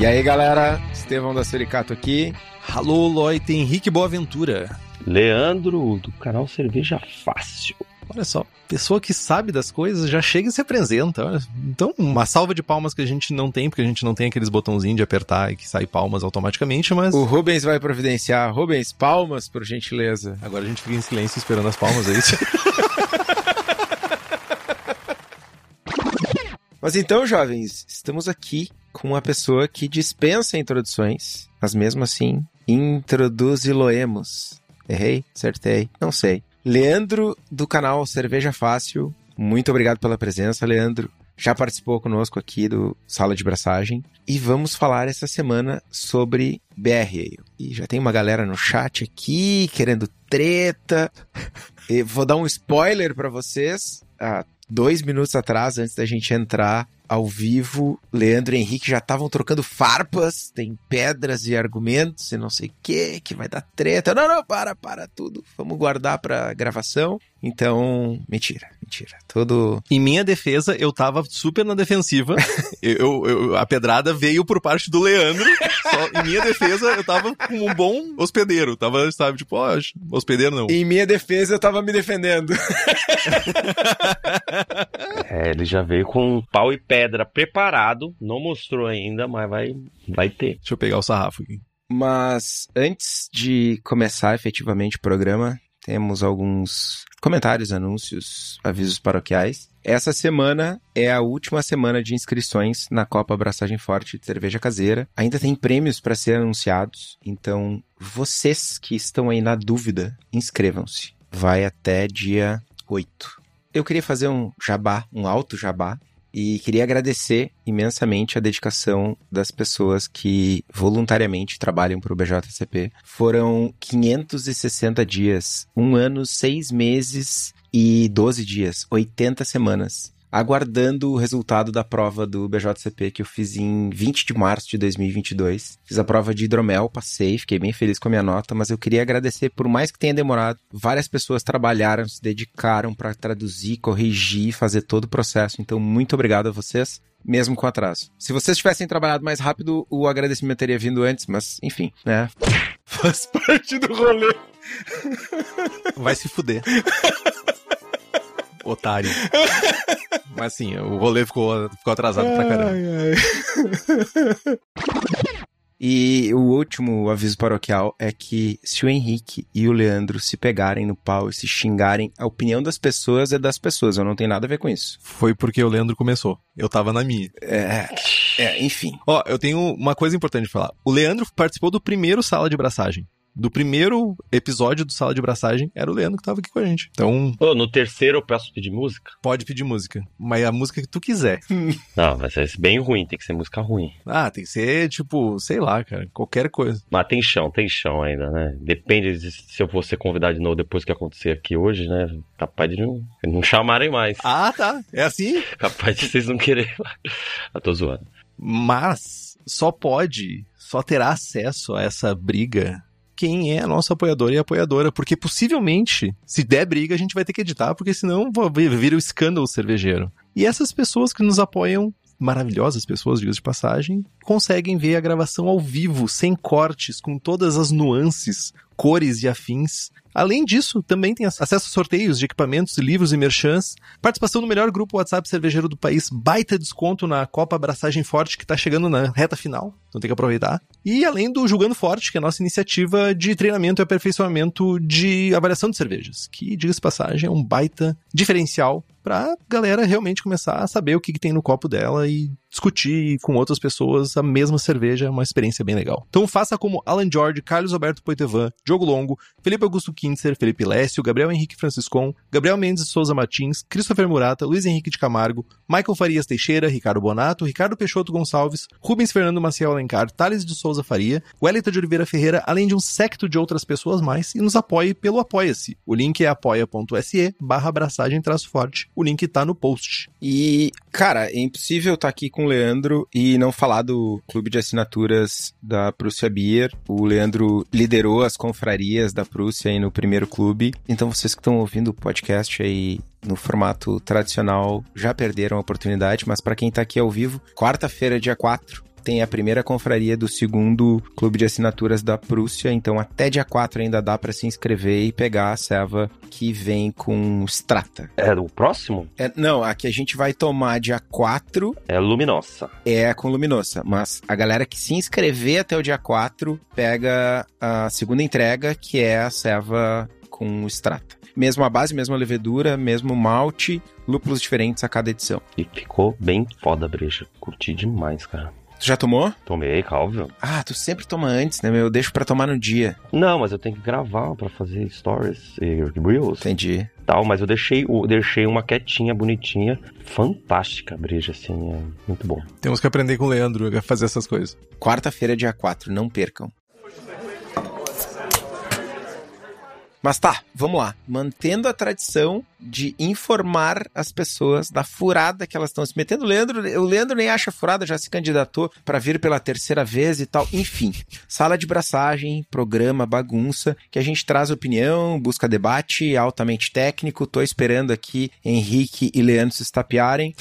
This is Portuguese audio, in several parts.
E aí, galera? Estevão da Sericato aqui. Alô, Loite Henrique Boaventura. Leandro, do canal Cerveja Fácil. Olha só, pessoa que sabe das coisas já chega e se apresenta. Então, uma salva de palmas que a gente não tem, porque a gente não tem aqueles botãozinhos de apertar e que sai palmas automaticamente, mas. O Rubens vai providenciar. Rubens, palmas, por gentileza. Agora a gente fica em silêncio esperando as palmas, é isso? Mas então, jovens, estamos aqui com uma pessoa que dispensa introduções, mas mesmo assim, introduzi-loemos. Errei? Acertei? Não sei. Leandro, do canal Cerveja Fácil, muito obrigado pela presença, Leandro. Já participou conosco aqui do Sala de Braçagem. E vamos falar essa semana sobre BR. E já tem uma galera no chat aqui querendo treta. E vou dar um spoiler para vocês. Ah, dois minutos atrás, antes da gente entrar ao vivo, Leandro e Henrique já estavam trocando farpas, tem pedras e argumentos e não sei o que, que vai dar treta. Não, não, para, para tudo. Vamos guardar pra gravação. Então, mentira, mentira. Todo. Em minha defesa, eu tava super na defensiva. eu, eu, a pedrada veio por parte do Leandro. Só, em minha defesa, eu tava como um bom hospedeiro. Tava, sabe, tipo, ó, oh, hospedeiro não. Em minha defesa, eu tava me defendendo. é, ele já veio com pau e pedra preparado. Não mostrou ainda, mas vai, vai ter. Deixa eu pegar o sarrafo aqui. Mas antes de começar efetivamente o programa, temos alguns comentários, anúncios, avisos paroquiais. Essa semana é a última semana de inscrições na Copa Abraçagem Forte de Cerveja Caseira. Ainda tem prêmios para ser anunciados, então vocês que estão aí na dúvida, inscrevam-se. Vai até dia 8. Eu queria fazer um jabá, um alto jabá, e queria agradecer imensamente a dedicação das pessoas que voluntariamente trabalham para o BJCP. Foram 560 dias, um ano, seis meses e 12 dias, 80 semanas aguardando o resultado da prova do BJCP que eu fiz em 20 de março de 2022. Fiz a prova de hidromel, passei, fiquei bem feliz com a minha nota, mas eu queria agradecer, por mais que tenha demorado, várias pessoas trabalharam, se dedicaram para traduzir, corrigir, fazer todo o processo. Então, muito obrigado a vocês mesmo com atraso. Se vocês tivessem trabalhado mais rápido, o agradecimento teria vindo antes, mas enfim, né? Faz parte do rolê. Vai se fuder. Otário. Mas sim, o rolê ficou, ficou atrasado ai, pra caramba. Ai. E o último aviso paroquial é que se o Henrique e o Leandro se pegarem no pau e se xingarem, a opinião das pessoas é das pessoas, eu não tenho nada a ver com isso. Foi porque o Leandro começou. Eu tava na minha. É, é enfim. Ó, eu tenho uma coisa importante de falar. O Leandro participou do primeiro sala de braçagem do primeiro episódio do Sala de Braçagem, era o Leandro que tava aqui com a gente. Então. Oh, no terceiro eu peço pedir música? Pode pedir música. Mas a música que tu quiser. Não, vai ser bem ruim, tem que ser música ruim. Ah, tem que ser, tipo, sei lá, cara, qualquer coisa. Mas tem chão, tem chão ainda, né? Depende de se eu for ser convidado de novo depois que acontecer aqui hoje, né? Capaz de não, não chamarem mais. Ah, tá. É assim? Capaz de vocês não quererem. Eu tô zoando. Mas só pode, só terá acesso a essa briga quem é a nossa apoiadora e apoiadora, porque possivelmente, se der briga, a gente vai ter que editar, porque senão vira o escândalo cervejeiro. E essas pessoas que nos apoiam maravilhosas pessoas, diga de passagem, conseguem ver a gravação ao vivo, sem cortes, com todas as nuances, cores e afins Além disso, também tem acesso a sorteios de equipamentos, livros e merchants, participação no melhor grupo WhatsApp cervejeiro do país, baita desconto na Copa Abraçagem Forte que está chegando na reta final, então tem que aproveitar. E além do Julgando Forte, que é a nossa iniciativa de treinamento e aperfeiçoamento de avaliação de cervejas, que, diga-se passagem, é um baita diferencial pra galera realmente começar a saber o que, que tem no copo dela e discutir com outras pessoas a mesma cerveja, uma experiência bem legal. Então faça como Alan George, Carlos Alberto Poitevin, Diogo Longo, Felipe Augusto Kintzer, Felipe Lécio, Gabriel Henrique Franciscon, Gabriel Mendes Souza Martins, Christopher Murata, Luiz Henrique de Camargo, Michael Farias Teixeira, Ricardo Bonato, Ricardo Peixoto Gonçalves, Rubens Fernando Maciel Alencar, Thales de Souza Faria, Wellington de Oliveira Ferreira, além de um secto de outras pessoas mais, e nos apoie pelo Apoia-se. O link é apoia.se barra abraçagem forte. O link tá no post. E, cara, é impossível estar aqui com o Leandro e não falar do clube de assinaturas da Prússia Beer. O Leandro liderou as confrarias da Prússia aí no primeiro clube. Então vocês que estão ouvindo o podcast aí no formato tradicional já perderam a oportunidade, mas para quem tá aqui ao vivo, quarta-feira, dia 4, tem a primeira confraria do segundo clube de assinaturas da Prússia, então até dia 4 ainda dá para se inscrever e pegar a serva que vem com Strata. É o próximo? É, não, a que a gente vai tomar dia 4 É Luminosa. é com Luminosa, mas a galera que se inscrever até o dia 4 pega a segunda entrega, que é a serva com Strata. Mesma base, mesma levedura, mesmo malte, lúpulos diferentes a cada edição. E ficou bem foda a breja. Curti demais, cara. Tu já tomou? Tomei, óbvio. Ah, tu sempre toma antes, né, meu? Eu deixo pra tomar no dia. Não, mas eu tenho que gravar pra fazer stories e reels Entendi. tal, mas eu deixei, eu deixei uma quietinha, bonitinha, fantástica a breja, assim, é muito bom. Temos que aprender com o Leandro a fazer essas coisas. Quarta-feira, dia 4, não percam. Mas tá, vamos lá. Mantendo a tradição de informar as pessoas da furada que elas estão se metendo. O Leandro, o Leandro nem acha furada, já se candidatou para vir pela terceira vez e tal. Enfim, sala de braçagem, programa, bagunça, que a gente traz opinião, busca debate altamente técnico. Tô esperando aqui Henrique e Leandro se estapearem.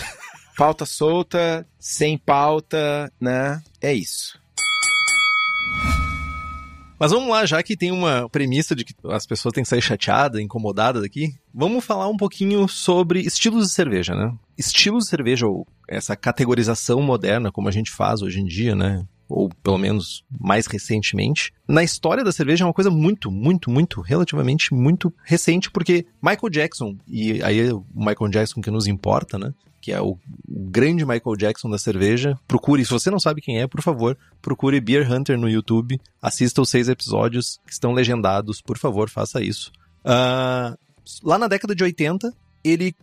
Pauta solta, sem pauta, né? É isso. Mas vamos lá, já que tem uma premissa de que as pessoas têm que sair chateadas, incomodadas aqui, vamos falar um pouquinho sobre estilos de cerveja, né? Estilos de cerveja, ou essa categorização moderna, como a gente faz hoje em dia, né? Ou pelo menos mais recentemente. Na história da cerveja é uma coisa muito, muito, muito, relativamente muito recente, porque Michael Jackson, e aí é o Michael Jackson que nos importa, né? que é o, grande Michael Jackson da cerveja. Procure, se você não sabe quem é, por favor, procure Beer Hunter no YouTube, assista os seis episódios que estão legendados, por favor, faça isso. Ah, lá na década de 80, ele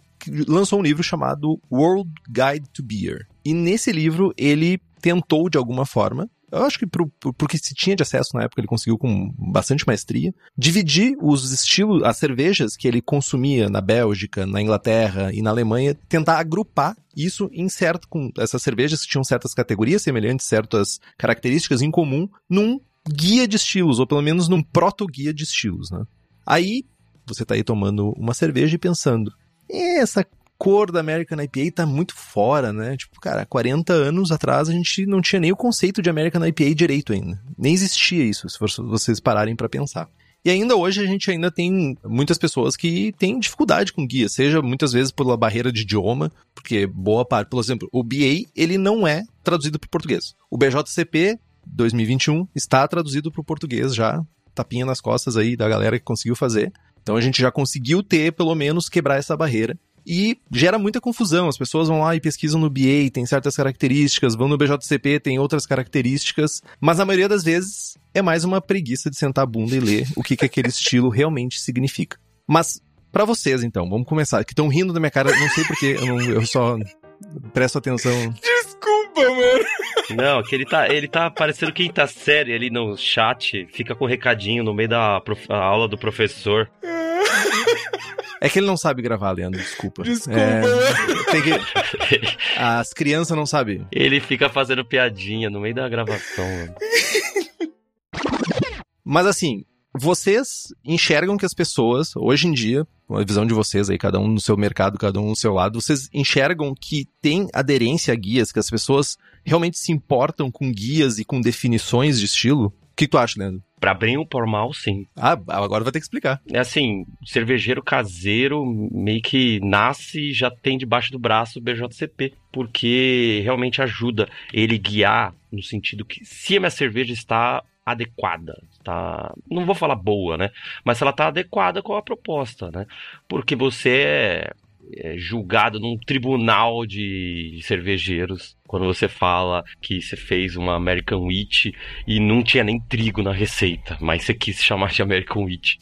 lançou um livro chamado World Guide to Beer. E nesse livro ele tentou, de alguma forma, eu acho que pro, pro- porque se tinha de acesso na época, ele conseguiu com bastante maestria, dividir os estilos, as cervejas que ele consumia na Bélgica, na Inglaterra e na Alemanha, tentar agrupar isso em certo, com essas cervejas que tinham certas categorias semelhantes, certas características em comum, num guia de estilos, ou pelo menos num proto-guia de estilos, né? Aí, você tá aí tomando uma cerveja e pensando, essa cor da American IPA tá muito fora, né? Tipo, cara, há 40 anos atrás a gente não tinha nem o conceito de American IPA direito ainda. Nem existia isso, se vocês pararem pra pensar. E ainda hoje a gente ainda tem muitas pessoas que têm dificuldade com guia, seja muitas vezes pela barreira de idioma, porque boa parte, por exemplo, o BA, ele não é traduzido para o português. O BJCP 2021 está traduzido para o português já, tapinha nas costas aí da galera que conseguiu fazer. Então a gente já conseguiu ter, pelo menos, quebrar essa barreira. E gera muita confusão. As pessoas vão lá e pesquisam no BA, tem certas características, vão no BJCP, tem outras características. Mas a maioria das vezes é mais uma preguiça de sentar a bunda e ler o que, que aquele estilo realmente significa. Mas, pra vocês então, vamos começar. Que estão rindo da minha cara, não sei porquê, eu, não- eu só presto atenção. Desculpa, mano. Não, que ele tá, ele tá parecendo quinta série ali no chat, fica com recadinho no meio da prof- aula do professor. É que ele não sabe gravar, Leandro, desculpa. Desculpa, É, tem que... As crianças não sabem. Ele fica fazendo piadinha no meio da gravação, mano. Mas assim, vocês enxergam que as pessoas, hoje em dia, com a visão de vocês aí, cada um no seu mercado, cada um no seu lado, vocês enxergam que tem aderência a guias, que as pessoas realmente se importam com guias e com definições de estilo? Que tu acha, Leandro? Pra bem ou por mal, sim. Ah, agora vai ter que explicar. É assim, cervejeiro caseiro meio que nasce e já tem debaixo do braço o BJCP, porque realmente ajuda ele guiar no sentido que se a minha cerveja está adequada, tá, não vou falar boa, né, mas se ela está adequada com a proposta, né, porque você é é, julgado num tribunal de cervejeiros quando você fala que você fez uma American Wheat e não tinha nem trigo na receita, mas você quis chamar de American Wheat.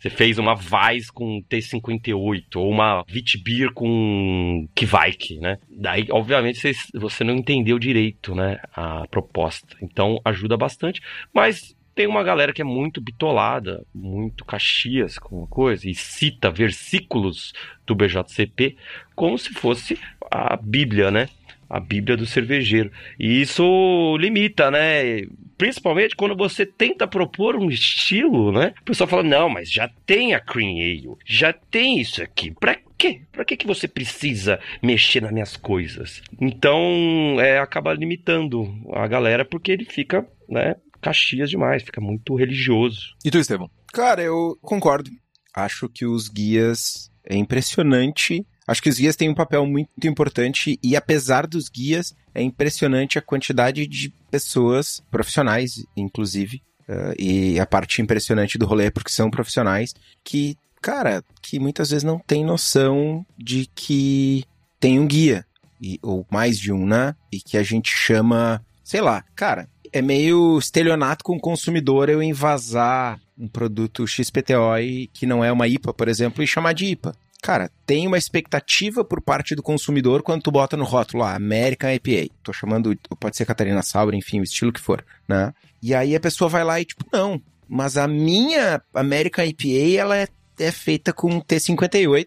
Você fez uma Weiss com T58 ou uma Witbier com Kvike, né? Daí, obviamente, você, você não entendeu direito, né, a proposta. Então, ajuda bastante, mas tem uma galera que é muito bitolada, muito caxias com a coisa, e cita versículos do BJCP como se fosse a Bíblia, né? A Bíblia do cervejeiro. E isso limita, né? Principalmente quando você tenta propor um estilo, né? O pessoal fala: não, mas já tem a Cream Ale, já tem isso aqui. Pra quê? Pra que, que você precisa mexer nas minhas coisas? Então, é, acaba limitando a galera porque ele fica, né? Caxias demais, fica muito religioso. E tu, Estevão? Cara, eu concordo. Acho que os guias é impressionante. Acho que os guias têm um papel muito importante e apesar dos guias, é impressionante a quantidade de pessoas profissionais, inclusive, uh, e a parte impressionante do rolê é porque são profissionais que, cara, que muitas vezes não tem noção de que tem um guia e, ou mais de um, né? E que a gente chama, sei lá, cara, é meio estelionato com o consumidor eu invasar um produto XPTO que não é uma IPA, por exemplo, e chamar de IPA. Cara, tem uma expectativa por parte do consumidor quando tu bota no rótulo lá, American IPA. Tô chamando, pode ser Catarina Sauer, enfim, o estilo que for, né? E aí a pessoa vai lá e tipo, não, mas a minha American IPA, ela é, é feita com T58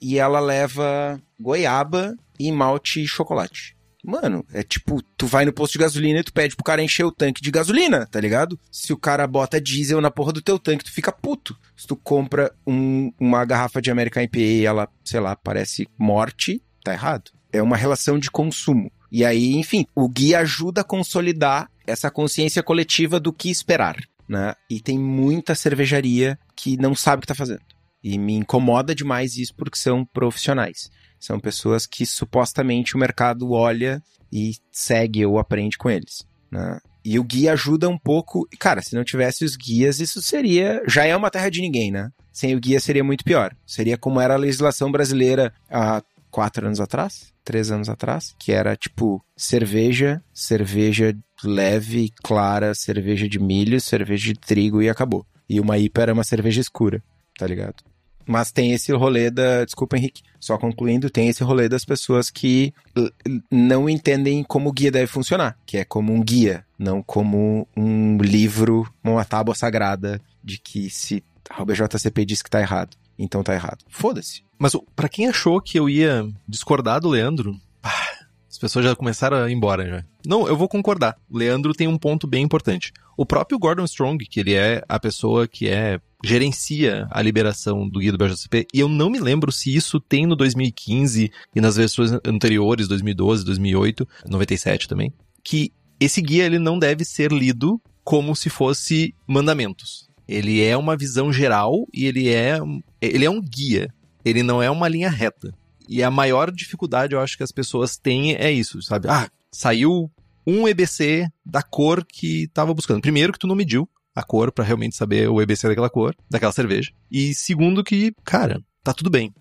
e ela leva goiaba e malte e chocolate. Mano, é tipo, tu vai no posto de gasolina e tu pede pro cara encher o tanque de gasolina, tá ligado? Se o cara bota diesel na porra do teu tanque, tu fica puto. Se tu compra um, uma garrafa de American IPA e ela, sei lá, parece morte, tá errado. É uma relação de consumo. E aí, enfim, o guia ajuda a consolidar essa consciência coletiva do que esperar, né? E tem muita cervejaria que não sabe o que tá fazendo. E me incomoda demais isso porque são profissionais. São pessoas que supostamente o mercado olha e segue ou aprende com eles. Né? E o guia ajuda um pouco. Cara, se não tivesse os guias, isso seria. Já é uma terra de ninguém, né? Sem o guia seria muito pior. Seria como era a legislação brasileira há quatro anos atrás, três anos atrás, que era tipo cerveja, cerveja leve, clara, cerveja de milho, cerveja de trigo e acabou. E uma IPA era uma cerveja escura, tá ligado? Mas tem esse rolê da. Desculpa, Henrique. Só concluindo, tem esse rolê das pessoas que não entendem como o guia deve funcionar, que é como um guia, não como um livro, uma tábua sagrada de que se a BJCP diz que tá errado, então tá errado. Foda-se. Mas para quem achou que eu ia discordar do Leandro, pessoas já começaram a ir embora já. Não, eu vou concordar. Leandro tem um ponto bem importante. O próprio Gordon Strong, que ele é a pessoa que é gerencia a liberação do guia do BJCP, e eu não me lembro se isso tem no 2015 e nas versões anteriores, 2012, 2008, 97 também, que esse guia ele não deve ser lido como se fosse mandamentos. Ele é uma visão geral e ele é, ele é um guia. Ele não é uma linha reta. E a maior dificuldade, eu acho que as pessoas têm é isso, sabe? Ah, saiu um EBC da cor que estava buscando. Primeiro que tu não mediu a cor para realmente saber o EBC daquela cor, daquela cerveja. E segundo que, cara, tá tudo bem.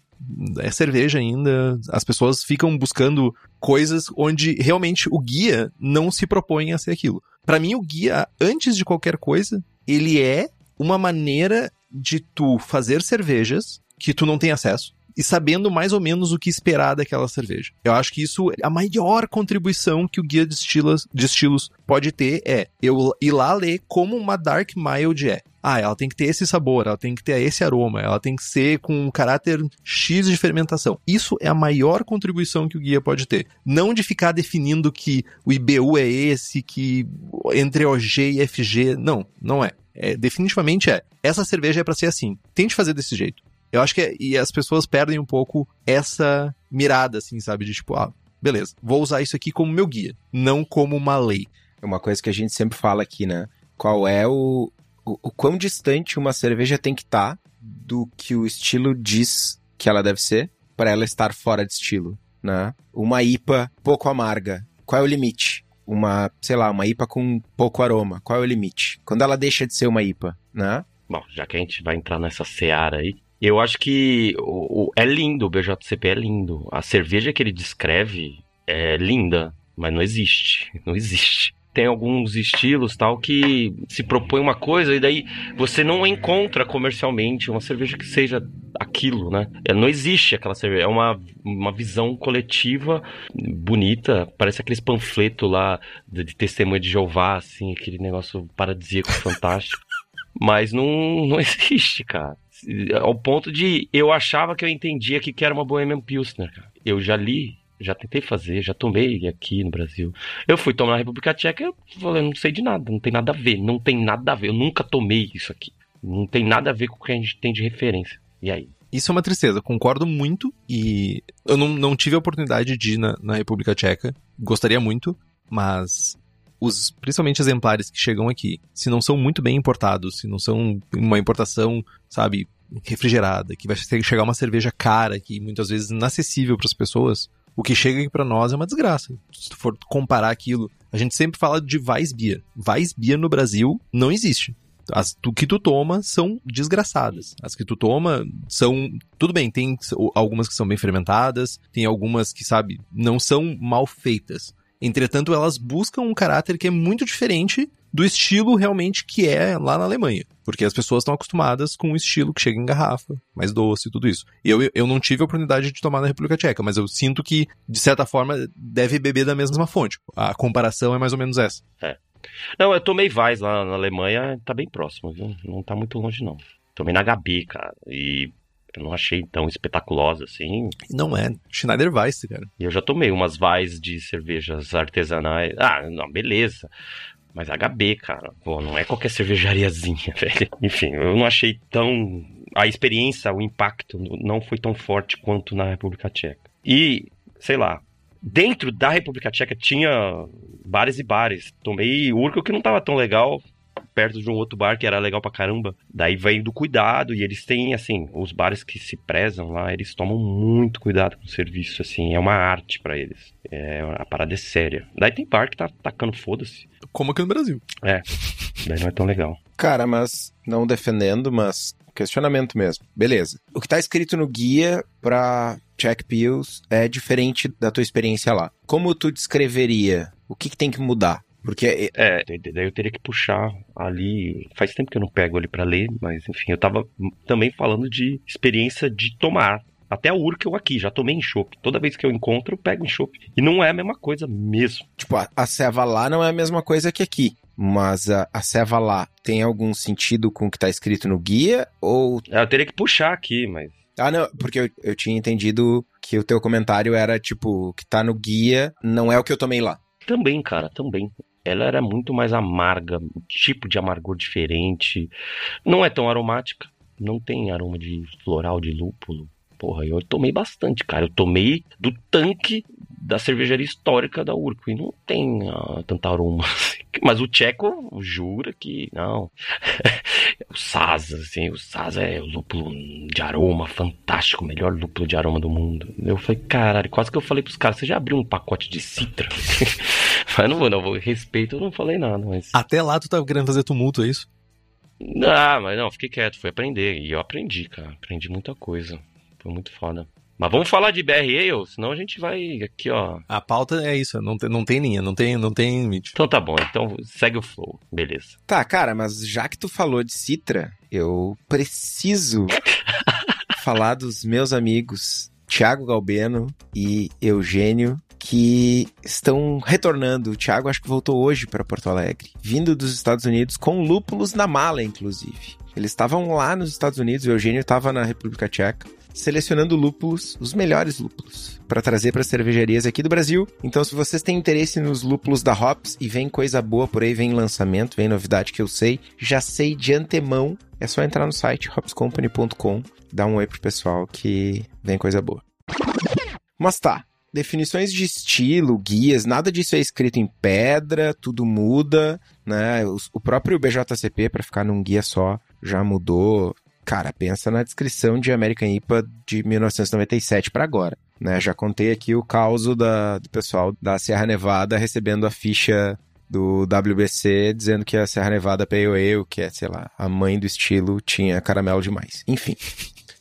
É cerveja ainda, as pessoas ficam buscando coisas onde realmente o guia não se propõe a ser aquilo. Para mim, o guia, antes de qualquer coisa, ele é uma maneira de tu fazer cervejas que tu não tem acesso e sabendo mais ou menos o que esperar daquela cerveja. Eu acho que isso, a maior contribuição que o guia de estilos, de estilos pode ter é eu ir lá ler como uma Dark Mild é. Ah, ela tem que ter esse sabor, ela tem que ter esse aroma, ela tem que ser com um caráter X de fermentação. Isso é a maior contribuição que o guia pode ter. Não de ficar definindo que o IBU é esse, que entre OG e FG. Não, não é. é definitivamente é. Essa cerveja é para ser assim. Tente fazer desse jeito. Eu acho que é, e as pessoas perdem um pouco essa mirada, assim, sabe? De tipo, ah, beleza, vou usar isso aqui como meu guia, não como uma lei. É uma coisa que a gente sempre fala aqui, né? Qual é o, o, o quão distante uma cerveja tem que estar tá do que o estilo diz que ela deve ser para ela estar fora de estilo, né? Uma IPA pouco amarga, qual é o limite? Uma, sei lá, uma IPA com pouco aroma, qual é o limite? Quando ela deixa de ser uma IPA, né? Bom, já que a gente vai entrar nessa seara aí, eu acho que o, o, é lindo, o BJCP é lindo. A cerveja que ele descreve é linda, mas não existe. Não existe tem alguns estilos tal que se propõe uma coisa e daí você não encontra comercialmente uma cerveja que seja aquilo, né? É, não existe aquela cerveja, é uma, uma visão coletiva bonita, parece aqueles panfletos lá de, de testemunha de Jeová, assim, aquele negócio paradisíaco fantástico. Mas não, não existe, cara. Ao ponto de eu achava que eu entendia que era uma Bohemian Pilsner, cara. Eu já li já tentei fazer, já tomei aqui no Brasil. Eu fui tomar na República Tcheca eu falei, não sei de nada, não tem nada a ver, não tem nada a ver, eu nunca tomei isso aqui. Não tem nada a ver com o que a gente tem de referência. E aí? Isso é uma tristeza, concordo muito e eu não, não tive a oportunidade de ir na, na República Tcheca, gostaria muito, mas os principalmente exemplares que chegam aqui, se não são muito bem importados, se não são uma importação, sabe, refrigerada, que vai chegar uma cerveja cara, que muitas vezes inacessível para as pessoas, o que chega aqui pra nós é uma desgraça. Se tu for comparar aquilo, a gente sempre fala de Weissbier. Weissbier no Brasil não existe. As tu, que tu toma são desgraçadas. As que tu toma são. Tudo bem, tem algumas que são bem fermentadas, tem algumas que, sabe, não são mal feitas. Entretanto, elas buscam um caráter que é muito diferente do estilo realmente que é lá na Alemanha. Porque as pessoas estão acostumadas com o estilo que chega em garrafa, mais doce e tudo isso. E eu, eu não tive a oportunidade de tomar na República Tcheca, mas eu sinto que, de certa forma, deve beber da mesma fonte. A comparação é mais ou menos essa. É. Não, eu tomei Weiss lá na Alemanha, tá bem próximo, viu? Não tá muito longe, não. Tomei na Gabi, cara. E eu não achei tão espetaculosa assim. Não é. Schneider Weiss, cara. E eu já tomei umas Weiss de cervejas artesanais. Ah, não, beleza. Mas HB, cara, pô, não é qualquer cervejariazinha, velho. Enfim, eu não achei tão. A experiência, o impacto não foi tão forte quanto na República Tcheca. E, sei lá, dentro da República Tcheca tinha bares e bares. Tomei Urco que não tava tão legal, perto de um outro bar que era legal pra caramba. Daí vem do cuidado e eles têm, assim, os bares que se prezam lá, eles tomam muito cuidado com o serviço, assim, é uma arte para eles. É, a parada é séria. Daí tem bar que tá tacando foda-se. Como aqui no Brasil. É, daí não é tão legal. Cara, mas não defendendo, mas questionamento mesmo. Beleza. O que tá escrito no guia pra Check Pills é diferente da tua experiência lá. Como tu descreveria? O que, que tem que mudar? Porque. É, daí eu teria que puxar ali. Faz tempo que eu não pego ali para ler, mas enfim, eu tava também falando de experiência de tomar. Até a Urkel aqui, já tomei em chopp. Toda vez que eu encontro, eu pego em chopp. E não é a mesma coisa mesmo. Tipo, a, a ceva lá não é a mesma coisa que aqui. Mas a, a ceva lá tem algum sentido com o que tá escrito no guia? Ou. É, eu teria que puxar aqui, mas. Ah, não, porque eu, eu tinha entendido que o teu comentário era, tipo, o que tá no guia não é o que eu tomei lá. Também, cara, também ela era muito mais amarga, um tipo de amargor diferente. Não é tão aromática, não tem aroma de floral de lúpulo. Porra, eu tomei bastante, cara. Eu tomei do tanque da cervejaria histórica da Urco e não tem uh, tanta aroma. Mas o Tcheco jura que não. o Sasa, assim, o Sasa é o lúpulo de aroma fantástico, o melhor lúpulo de aroma do mundo. Eu falei, caralho, quase que eu falei pros caras, você já abriu um pacote de citra? mas não vou, não, vou respeito, eu não falei nada, mas... Até lá tu tava querendo fazer tumulto, é isso? Ah, mas não, fiquei quieto, fui aprender. E eu aprendi, cara, aprendi muita coisa. Foi muito foda. Mas vamos falar de BR Ale, senão a gente vai aqui, ó. A pauta é isso, não tem, não tem linha, não tem, não tem limite. Então tá bom, então segue o flow, beleza. Tá, cara, mas já que tu falou de Citra, eu preciso falar dos meus amigos Thiago Galbeno e Eugênio que estão retornando. O Thiago acho que voltou hoje para Porto Alegre, vindo dos Estados Unidos com lúpulos na mala, inclusive. Eles estavam lá nos Estados Unidos, o Eugênio estava na República Tcheca selecionando lúpulos, os melhores lúpulos, para trazer para cervejarias aqui do Brasil. Então, se vocês têm interesse nos lúpulos da Hops e vem coisa boa por aí, vem lançamento, vem novidade que eu sei, já sei de antemão, é só entrar no site hopscompany.com, dar um oi pro pessoal que vem coisa boa. Mas tá, definições de estilo, guias, nada disso é escrito em pedra, tudo muda, né? O próprio BJCP, para ficar num guia só, já mudou. Cara, pensa na descrição de American IPA de 1997 para agora. Né, já contei aqui o caos da, do pessoal da Serra Nevada recebendo a ficha do WBC dizendo que a Serra Nevada Pale Ale, que é, sei lá, a mãe do estilo, tinha caramelo demais. Enfim.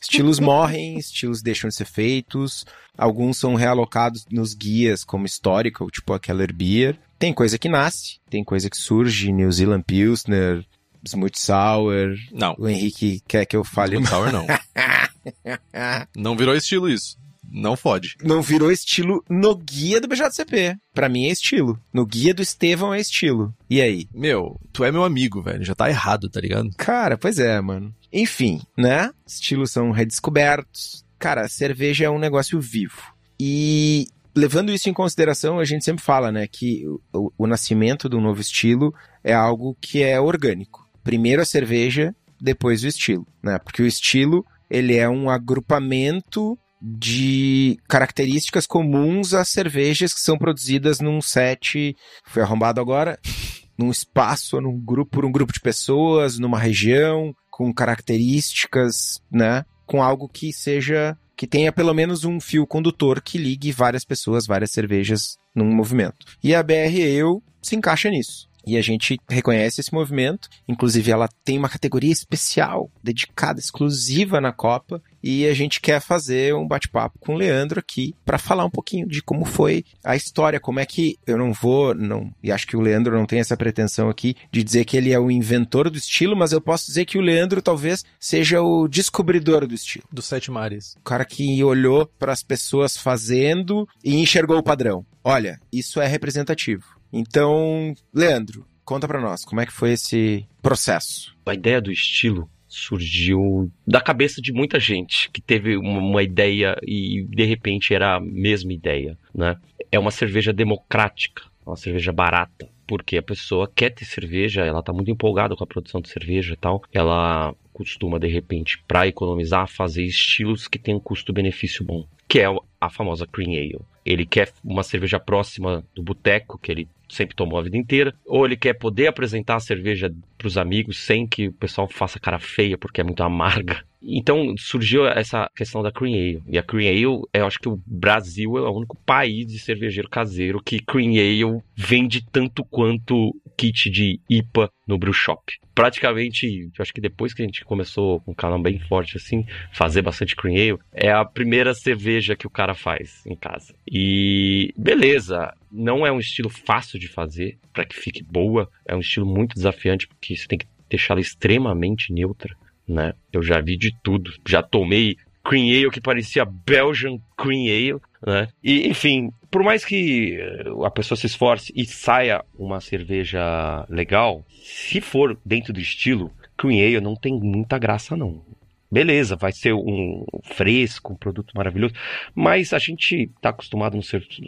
Estilos morrem, estilos deixam de ser feitos, alguns são realocados nos guias como histórico, tipo a Keller Beer. Tem coisa que nasce, tem coisa que surge, New Zealand Pilsner, Smooth Sour. Não. O Henrique quer que eu fale. Smooth Sour não. não virou estilo isso. Não fode. Não virou estilo no guia do BJCP. Pra mim é estilo. No guia do Estevão é estilo. E aí? Meu, tu é meu amigo, velho. Já tá errado, tá ligado? Cara, pois é, mano. Enfim, né? Estilos são redescobertos. Cara, cerveja é um negócio vivo. E levando isso em consideração, a gente sempre fala, né, que o, o nascimento de um novo estilo é algo que é orgânico. Primeiro a cerveja, depois o estilo, né? Porque o estilo, ele é um agrupamento de características comuns às cervejas que são produzidas num set, foi arrombado agora, num espaço, num grupo, por um grupo de pessoas, numa região, com características, né? Com algo que seja que tenha pelo menos um fio condutor que ligue várias pessoas, várias cervejas num movimento. E a BR Eu se encaixa nisso. E a gente reconhece esse movimento. Inclusive, ela tem uma categoria especial, dedicada, exclusiva na Copa. E a gente quer fazer um bate-papo com o Leandro aqui para falar um pouquinho de como foi a história, como é que eu não vou, não, e acho que o Leandro não tem essa pretensão aqui de dizer que ele é o inventor do estilo, mas eu posso dizer que o Leandro talvez seja o descobridor do estilo. Do Sete Mares. O cara que olhou para as pessoas fazendo e enxergou o padrão. Olha, isso é representativo. Então, Leandro, conta para nós, como é que foi esse processo? A ideia do estilo surgiu da cabeça de muita gente que teve uma, ideia e de repente era a mesma ideia, né? É uma cerveja democrática, uma cerveja barata, porque a pessoa quer ter cerveja, ela tá muito empolgada com a produção de cerveja e tal, ela costuma de repente para economizar fazer estilos que têm um custo-benefício bom, que é a famosa cream ale. Ele quer uma cerveja próxima do boteco que ele sempre tomou a vida inteira, ou ele quer poder apresentar a cerveja para os amigos sem que o pessoal faça cara feia porque é muito amarga. Então surgiu essa questão da Cream Ale. E a Cream Ale, eu acho que o Brasil é o único país de cervejeiro caseiro que Cream Ale vende tanto quanto kit de IPA no brew shop. Praticamente, eu acho que depois que a gente começou com um canal bem forte assim, fazer bastante Cream Ale, é a primeira cerveja que o cara faz em casa. E beleza, não é um estilo fácil de fazer para que fique boa, é um estilo muito desafiante porque você tem que deixá-la extremamente neutra né? Eu já vi de tudo. Já tomei cream ale que parecia Belgian cream ale, né? E, enfim, por mais que eh, a pessoa se esforce e saia uma cerveja legal, se for dentro do estilo, cream ale não tem muita graça não. Beleza, vai ser um fresco, um produto maravilhoso, mas a gente está acostumado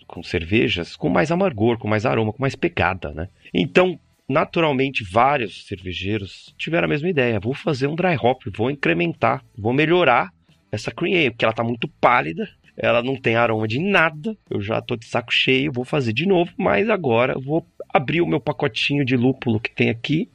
com cervejas com mais amargor, com mais aroma, com mais pegada, né? Então, naturalmente vários cervejeiros tiveram a mesma ideia. Vou fazer um dry hop, vou incrementar, vou melhorar essa cream ale, porque ela está muito pálida, ela não tem aroma de nada. Eu já estou de saco cheio, vou fazer de novo, mas agora vou abrir o meu pacotinho de lúpulo que tem aqui,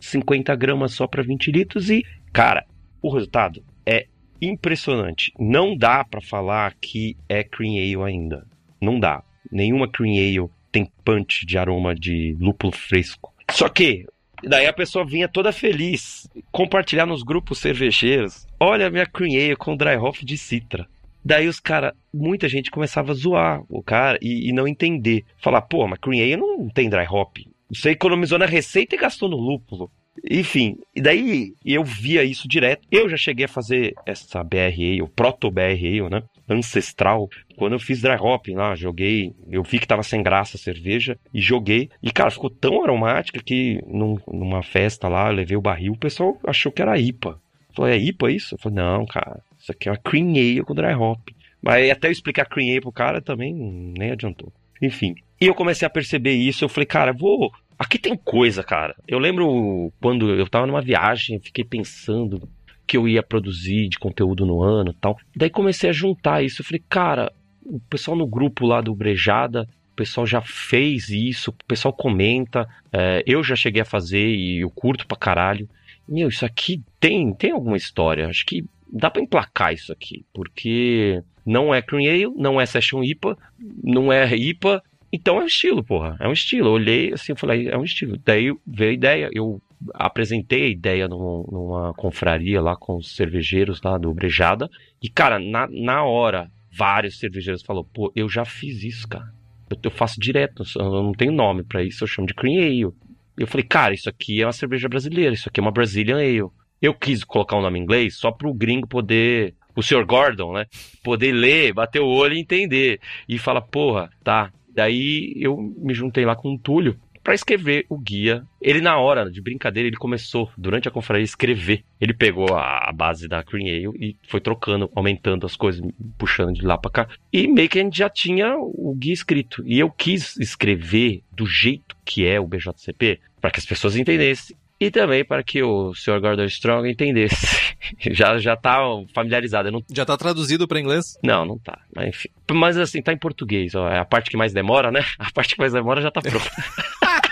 50 gramas só para 20 litros e, cara, o resultado é impressionante. Não dá para falar que é cream ale ainda. Não dá. Nenhuma cream ale tem punch de aroma de lúpulo fresco. Só que, daí a pessoa vinha toda feliz, compartilhar nos grupos cervejeiros. Olha a minha cream com dry hop de citra. Daí os caras, muita gente começava a zoar o cara e, e, não entender. Falar, pô, mas cream não tem dry hop. Você economizou na receita e gastou no lúpulo. Enfim, e daí eu via isso direto. Eu já cheguei a fazer essa BRA, o Proto BRA, né? Ancestral. Quando eu fiz dry hop lá, joguei. Eu vi que tava sem graça a cerveja e joguei. E, cara, ficou tão aromática que num, numa festa lá, eu levei o barril, o pessoal achou que era IPA. Falei, é IPA isso? Eu falei, não, cara, isso aqui é uma cream ale com dry hop. Mas até eu explicar cream ale pro cara também nem adiantou. Enfim. E eu comecei a perceber isso, eu falei, cara, vou Aqui tem coisa, cara. Eu lembro quando eu tava numa viagem, fiquei pensando que eu ia produzir de conteúdo no ano tal. Daí comecei a juntar isso. Eu falei, cara, o pessoal no grupo lá do Brejada, o pessoal já fez isso, o pessoal comenta, é, eu já cheguei a fazer e eu curto pra caralho. Meu, isso aqui tem, tem alguma história, acho que dá pra emplacar isso aqui, porque não é Cream Ale, não é Session IPA, não é IPA, então é um estilo, porra, é um estilo. Eu olhei assim, falei, é um estilo. Daí veio a ideia, eu apresentei a ideia numa, numa confraria lá com os cervejeiros lá do Brejada. E, cara, na, na hora, vários cervejeiros falaram, pô, eu já fiz isso, cara. Eu, eu faço direto, eu não tenho nome para isso, eu chamo de Cream Ale. Eu falei, cara, isso aqui é uma cerveja brasileira, isso aqui é uma Brazilian Ale. Eu quis colocar um nome em inglês só pro gringo poder, o Sr. Gordon, né? Poder ler, bater o olho e entender. E fala, porra, tá. Daí eu me juntei lá com o Túlio, para escrever o guia. Ele, na hora de brincadeira, ele começou, durante a conferência, a escrever. Ele pegou a, base da Cream Ale e foi trocando, aumentando as coisas, puxando de lá para cá. E meio que a gente já tinha o guia escrito. E eu quis escrever do jeito que é o BJCP, para que as pessoas entendessem. E também para que o Sr. Gordon Strong entendesse. já, já tá familiarizado. Não... Já tá traduzido para inglês? Não, não tá. Mas, enfim. Mas assim, tá em português. Ó. É a parte que mais demora, né? A parte que mais demora já tá pronta.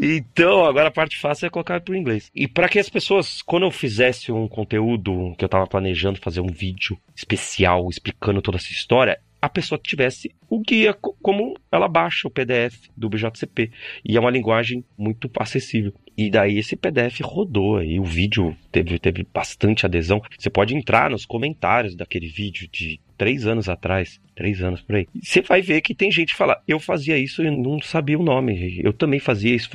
Então, agora a parte fácil é colocar para o inglês. E para que as pessoas, quando eu fizesse um conteúdo que eu estava planejando fazer um vídeo especial explicando toda essa história, a pessoa tivesse o guia como ela baixa o PDF do BJCP. E é uma linguagem muito acessível. E daí esse PDF rodou aí, o vídeo teve, teve bastante adesão. Você pode entrar nos comentários daquele vídeo de três anos atrás, três anos por aí. Você vai ver que tem gente que fala, eu fazia isso e não sabia o nome. Eu também fazia isso,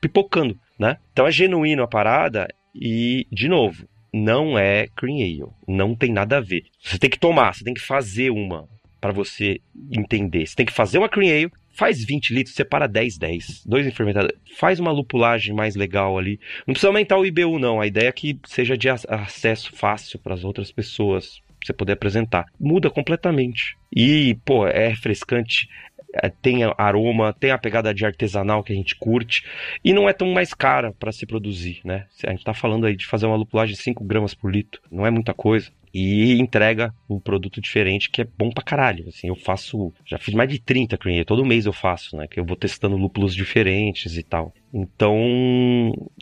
pipocando, né? Então é genuíno a parada e, de novo, não é cream ale, não tem nada a ver. Você tem que tomar, você tem que fazer uma para você entender. Você tem que fazer uma cream ale, faz 20 litros, separa 10, 10. Dois enfermentados. Faz uma lupulagem mais legal ali. Não precisa aumentar o IBU, não. A ideia é que seja de acesso fácil para as outras pessoas. Pra você poder apresentar. Muda completamente. E, pô, é refrescante. É, tem aroma, tem a pegada de artesanal que a gente curte e não é tão mais cara para se produzir, né? A gente está falando aí de fazer uma lupulagem de 5 gramas por litro, não é muita coisa e entrega um produto diferente que é bom pra caralho. Assim, eu faço, já fiz mais de 30 cream todo mês eu faço, né? Que eu vou testando lúpulos diferentes e tal. Então,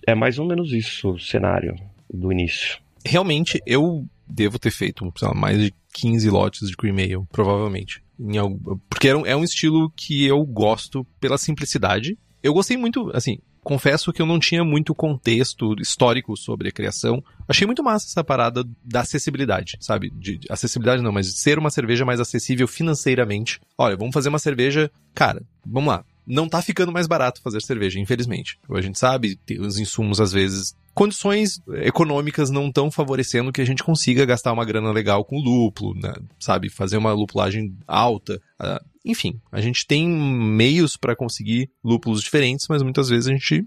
é mais ou menos isso o cenário do início. Realmente, eu devo ter feito lá, mais de 15 lotes de cream ale, provavelmente. Porque é um, é um estilo que eu gosto pela simplicidade. Eu gostei muito, assim, confesso que eu não tinha muito contexto histórico sobre a criação. Achei muito massa essa parada da acessibilidade, sabe? De, de, acessibilidade não, mas de ser uma cerveja mais acessível financeiramente. Olha, vamos fazer uma cerveja. Cara, vamos lá. Não tá ficando mais barato fazer cerveja, infelizmente. A gente sabe, os insumos às vezes condições econômicas não estão favorecendo que a gente consiga gastar uma grana legal com lúpulo, né? sabe? Fazer uma lupulagem alta. Uh, enfim, a gente tem meios para conseguir lúpulos diferentes, mas muitas vezes a gente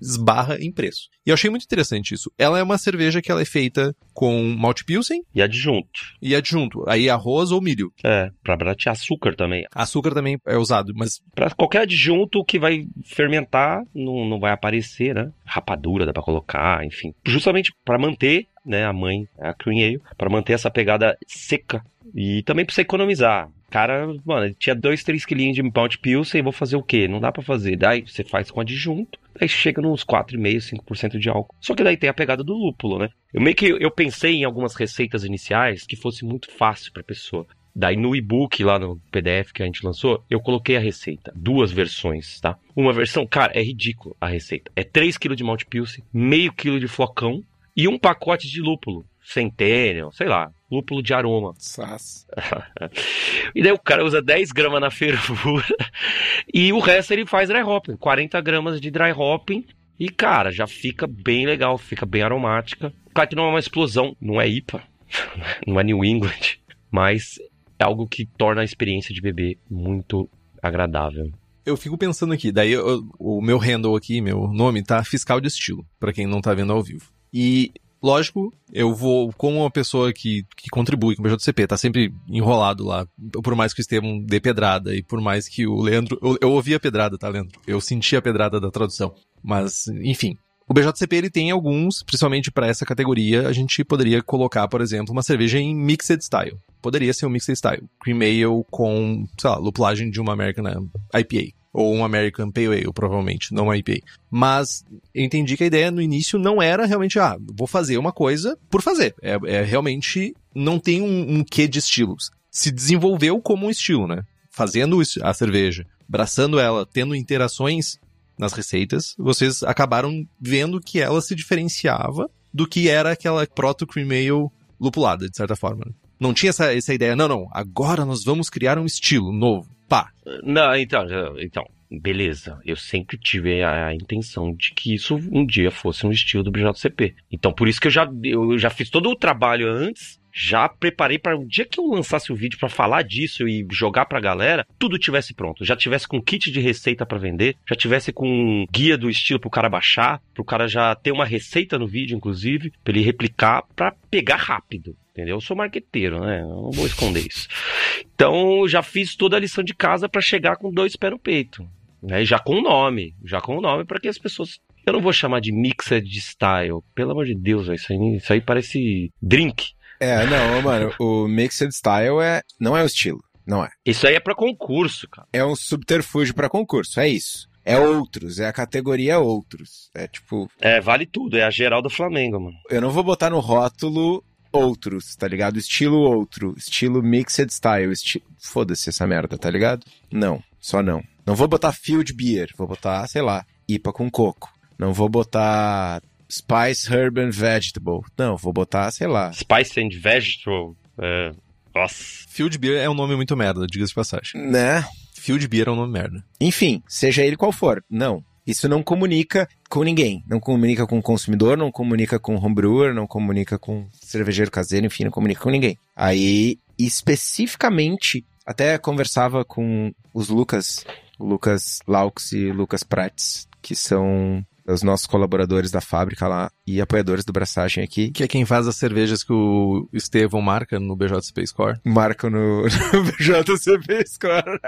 esbarra em preço. E eu achei muito interessante isso. Ela é uma cerveja que ela é feita com malte pilsen e adjunto. E adjunto, aí arroz ou milho. É, para baratear açúcar também. Açúcar também é usado, mas para qualquer adjunto que vai fermentar não, não vai aparecer, né? Rapadura dá para colocar, enfim. Justamente para manter né, a mãe, a Cream Ale, para manter essa pegada seca e também para você economizar cara, mano, tinha 2, 3 quilinhos de Malt Pilsen, vou fazer o quê? Não dá para fazer. Daí você faz com adjunto, daí chega nos 4,5, 5% de álcool. Só que daí tem a pegada do lúpulo, né? Eu meio que eu pensei em algumas receitas iniciais que fosse muito fácil pra pessoa. Daí no e-book lá no PDF que a gente lançou, eu coloquei a receita, duas versões, tá? Uma versão, cara, é ridículo a receita. É 3 kg de Malt Pilsen, meio quilo de flocão e um pacote de lúpulo. Centennial, sei lá, lúpulo de aroma. Sas. e daí o cara usa 10 gramas na fervura e o resto ele faz dry hopping, 40 gramas de dry hopping e cara, já fica bem legal, fica bem aromática. Claro que não é uma explosão, não é IPA, não é New England, mas é algo que torna a experiência de beber muito agradável. Eu fico pensando aqui, daí eu, o meu handle aqui, meu nome tá fiscal de estilo, para quem não tá vendo ao vivo. E Lógico, eu vou, como uma pessoa que, que contribui com o BJCP, tá sempre enrolado lá, por mais que o Estevam dê pedrada e por mais que o Leandro. Eu, eu ouvi a pedrada, tá, Leandro? Eu senti a pedrada da tradução. Mas, enfim, O BJCP ele tem alguns, principalmente para essa categoria, a gente poderia colocar, por exemplo, uma cerveja em mixed style. Poderia ser um mixed style, cream ale com, sei lá, lupulagem de uma American IPA ou um American Pale Ale, provavelmente, não uma IPA. Mas eu entendi que a ideia no início não era realmente, ah, vou fazer uma coisa por fazer. É, é realmente não tem um, um quê de estilos. Se desenvolveu como um estilo, né? Fazendo a cerveja, braçando ela, tendo interações nas receitas, vocês acabaram vendo que ela se diferenciava do que era aquela proto cream ale lupulada, de certa forma. Né? Não tinha essa, essa ideia, não, não, agora nós vamos criar um estilo novo. Pá. Não, então, então, beleza. Eu sempre tive a, a, intenção de que isso um dia fosse um estilo do BJCP. Então, por isso que eu já, eu já fiz todo o trabalho antes já preparei para o dia que eu lançasse o vídeo para falar disso e jogar pra galera, tudo tivesse pronto. Já tivesse com kit de receita para vender, já tivesse com guia do estilo pro cara baixar, pro cara já ter uma receita no vídeo, inclusive, pra ele replicar para pegar rápido. Entendeu? Eu sou marqueteiro, né? Eu não vou esconder isso. Então, já fiz toda a lição de casa para chegar com dois pés no peito. Né? Já com o nome. Já com o nome para que as pessoas eu não vou chamar de mixed style. Pelo amor de Deus, isso aí, isso aí parece drink. É, não, mano, o Mixed Style é, não é o estilo. Não é. Isso aí é para concurso, cara. É um subterfúgio para concurso, é isso. É outros, é a categoria outros. É tipo. É, vale tudo, é a geral do Flamengo, mano. Eu não vou botar no rótulo outros, tá ligado? Estilo outro, estilo mixed style, esti... foda-se essa merda, tá ligado? Não, só não. Não vou botar field beer, vou botar, sei lá, IPA com coco. Não vou botar Spice Herb and Vegetable. Não, vou botar, sei lá. Spice and Vegetable. É... Nossa. Field Beer é um nome muito merda, diga-se de passagem. Né? Field Beer é um nome merda. Enfim, seja ele qual for. Não. Isso não comunica com ninguém. Não comunica com o consumidor, não comunica com o homebrewer, não comunica com cervejeiro caseiro, enfim, não comunica com ninguém. Aí, especificamente, até conversava com os Lucas, o Lucas Laux e o Lucas Prates, que são os nossos colaboradores da fábrica lá e apoiadores do Braçagem aqui. Que é quem faz as cervejas que o Estevão marca no BJCP Score. Marca no, no BJCP Score.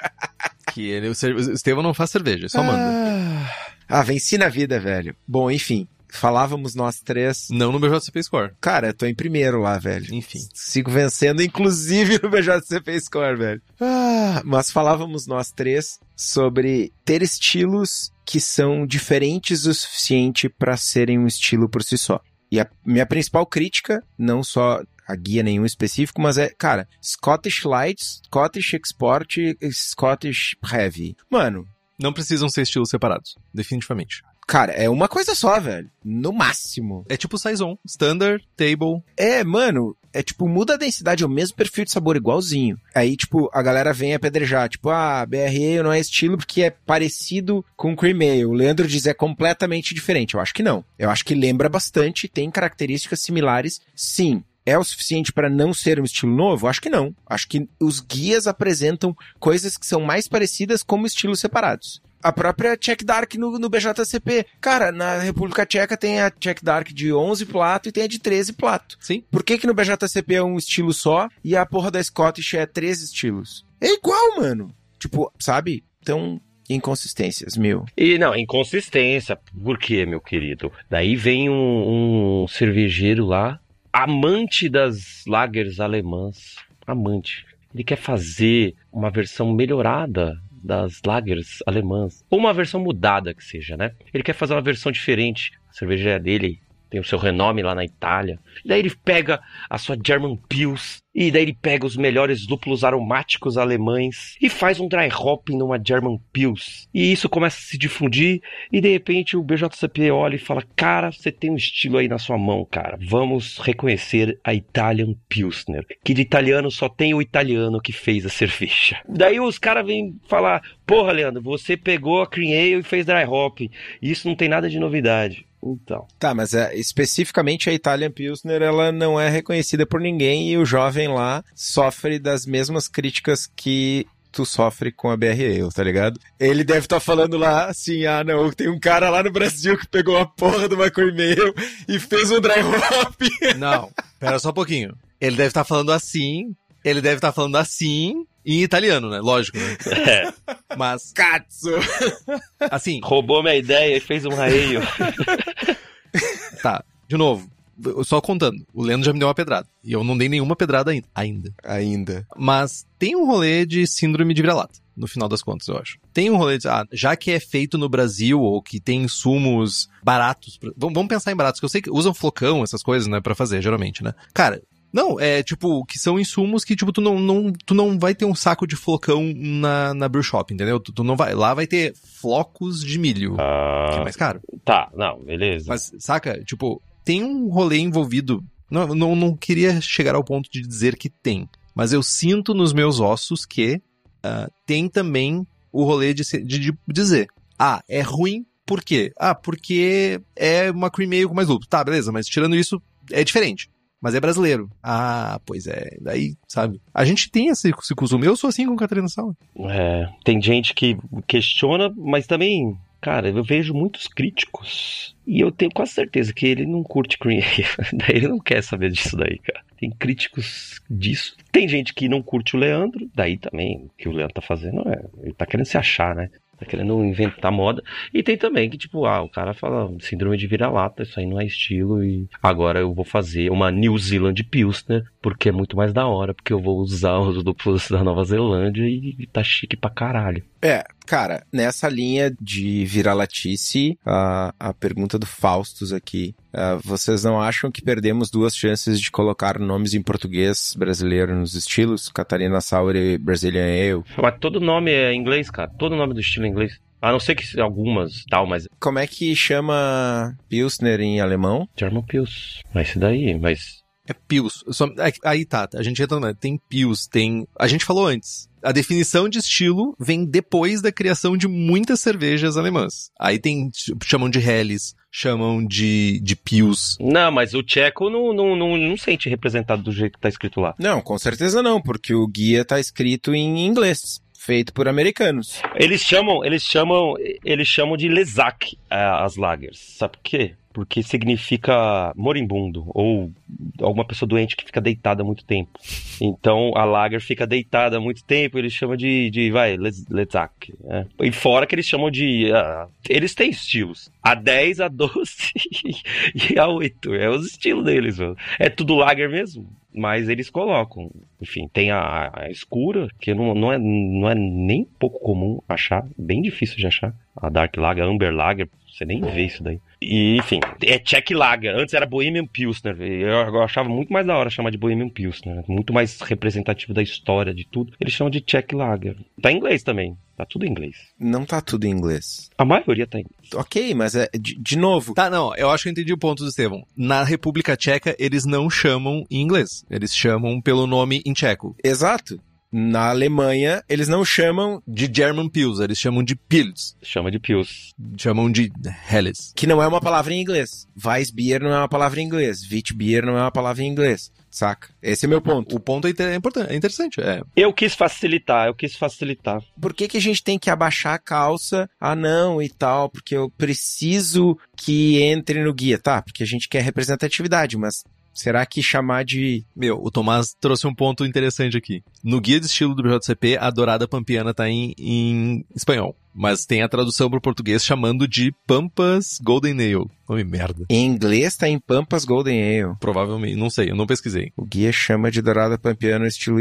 Que ele, o, Estevão não faz cerveja, só manda. Ah, ah, venci na vida, velho. Bom, enfim, falávamos nós três. Não no BJCP Score. Cara, eu tô em primeiro lá, velho. Enfim. Sigo vencendo, inclusive no BJCP Score, velho. Ah, mas falávamos nós três sobre ter estilos que são diferentes o suficiente para serem um estilo por si só. E a minha principal crítica, não só a guia nenhum específico, mas é, cara, Scottish Light, Scottish Export e Scottish Heavy. Mano. Não precisam ser estilos separados, definitivamente. Cara, é uma coisa só, velho. No máximo. É tipo Saison. Standard, Table. É, mano. É tipo, muda a densidade, é o mesmo perfil de sabor, igualzinho. Aí, tipo, a galera vem apedrejar. Tipo, ah, BRE não é estilo porque é parecido com Cream Ale. O Leandro diz é completamente diferente. Eu acho que não. Eu acho que lembra bastante, tem características similares, sim é o suficiente para não ser um estilo novo? Acho que não. Acho que os guias apresentam coisas que são mais parecidas como estilos separados a própria Czech Dark no, no BJCP. Cara, na República Tcheca tem a Czech Dark de 11 plato e tem a de 13 plato. Sim. Por que que no BJCP é um estilo só e a porra da Scottish é 13 estilos? É igual, mano. Tipo, sabe? Então, inconsistências, mil. E não, inconsistência. Por quê, meu querido? Daí vem um, um cervejeiro lá, amante das lagers alemãs. Amante. Ele quer fazer uma versão melhorada das lagers alemãs, ou uma versão mudada que seja, né? Ele quer fazer uma versão diferente. A cervejaria dele tem o seu renome lá na Itália. E daí ele pega a sua German Pils, e daí ele pega os melhores lúpulos aromáticos alemães e faz um dry hopping numa German Pils. E isso começa a se difundir, e de repente o BJCP olha e fala: Cara, você tem um estilo aí na sua mão, cara. Vamos reconhecer a Italian Pilsner. Que de italiano só tem o italiano que fez a cerveja. Daí os caras vêm falar: Porra, Leandro, você pegou a Cream Ale e fez dry hopping. Isso não tem nada de novidade. Então. Tá, mas é, especificamente a Italian Pilsner, ela não é reconhecida por ninguém e o jovem lá sofre das mesmas críticas que tu sofre com a BRE, tá ligado? Ele deve estar tá falando lá assim, ah não, tem um cara lá no Brasil que pegou a porra do McCormail e fez um dry hop. Não, pera só um pouquinho. Ele deve estar tá falando assim, ele deve estar tá falando assim em italiano, né? Lógico, né? É. Mas. Cazzo! Assim. Roubou minha ideia e fez um raio. tá, de novo, só contando, o Leandro já me deu uma pedrada. E eu não dei nenhuma pedrada ainda. Ainda. Mas tem um rolê de síndrome de vira-lata, no final das contas, eu acho. Tem um rolê de, ah, já que é feito no Brasil, ou que tem insumos baratos, pra... vamos pensar em baratos, que eu sei que usam flocão, essas coisas, né, pra fazer, geralmente, né? Cara, não, é tipo, que são insumos que, tipo, tu não, não, tu não vai ter um saco de flocão na, na brew shop, entendeu? Tu, tu não vai. Lá vai ter flocos de milho. que é mais caro. Tá, não, beleza. Mas, saca, tipo, tem um rolê envolvido. Não, não, não queria chegar ao ponto de dizer que tem. Mas eu sinto nos meus ossos que uh, tem também o rolê de, de, de dizer: ah, é ruim por quê? Ah, porque é uma cream ale com mais lúpulo. Tá, beleza, mas tirando isso, é diferente mas é brasileiro. Ah, pois é. Daí, sabe? A gente tem esse, esse costume. Eu sou assim com Catarina Sala. É, tem gente que questiona, mas também, cara, eu vejo muitos críticos. E eu tenho quase certeza que ele não curte Cream daí ele não quer saber disso daí, cara. Tem críticos disso. Tem gente que não curte o Leandro, daí também o que o Leandro tá fazendo é. Ele tá querendo se achar, né? Tá querendo inventar moda. E tem também que, tipo, ah, o cara fala síndrome de vira-lata, isso aí não é estilo e agora eu vou fazer uma New Zealand Pilsner, porque é muito mais da hora, porque eu vou usar os duplos da Nova Zelândia e tá chique pra caralho. É, cara, nessa linha de viralatice, a, a pergunta do Faustus aqui, uh, vocês não acham que perdemos duas chances de colocar nomes em português brasileiro nos estilos? Catarina Sour e Brazilian Ale? Mas todo nome é inglês, cara. Todo nome do estilo é inglês. A não ser que algumas tal, mas. Como é que chama Pilsner em alemão? German Pils. Mas isso daí, mas. É Pils. Só, é aí tá, a gente entra, tem Pils, tem. A gente falou antes a definição de estilo vem depois da criação de muitas cervejas alemãs. Aí tem, chamam de Helles, chamam de, de Pils. Não, mas o tcheco não, não, não, não sente representado do jeito que tá escrito lá. Não, com certeza não, porque o guia tá escrito em inglês feito por americanos. Eles chamam, eles chamam, eles chamam de Lesac as lagers. Sabe por quê? Porque significa moribundo ou alguma pessoa doente que fica deitada há muito tempo. Então a lager fica deitada há muito tempo, eles chamam de, de vai, Lezak. Né? E fora que eles chamam de. Uh, eles têm estilos. A 10, a 12 e a 8. É os estilos deles, mano. É tudo lager mesmo. Mas eles colocam. Enfim, tem a, a escura, que não, não, é, não é nem pouco comum achar, bem difícil de achar. A Dark Lager, a Amber Lager, você nem vê isso daí. E, enfim, é Czech Lager. Antes era Bohemian Pilsner. Eu, eu achava muito mais da hora chamar de Bohemian Pilsner. Muito mais representativo da história, de tudo. Eles chamam de Czech Lager. Tá em inglês também. Tá tudo em inglês. Não tá tudo em inglês. A maioria tá em inglês. Ok, mas é de, de novo. Tá, não, eu acho que eu entendi o ponto do Estevão. Na República Tcheca, eles não chamam em inglês. Eles chamam pelo nome em tcheco. Exato. Na Alemanha, eles não chamam de German Pils, eles chamam de Pils. Chama de Pils. Chamam de Helles. Que não é uma palavra em inglês. Weissbier não é uma palavra em inglês. Witbier não é uma palavra em inglês. Saca? Esse é meu ponto. O ponto é importante, é interessante. É. Eu quis facilitar, eu quis facilitar. Por que, que a gente tem que abaixar a calça? Ah, não, e tal, porque eu preciso que entre no guia. Tá, porque a gente quer representatividade, mas Será que chamar de. Meu, o Tomás trouxe um ponto interessante aqui. No guia de estilo do BJCP, a Dourada Pampiana tá em, em espanhol. Mas tem a tradução para o português chamando de Pampas Golden Ale. Nome merda. Em inglês tá em Pampas Golden Ale. Provavelmente, não sei, eu não pesquisei. O guia chama de Dourada Pampiana estilo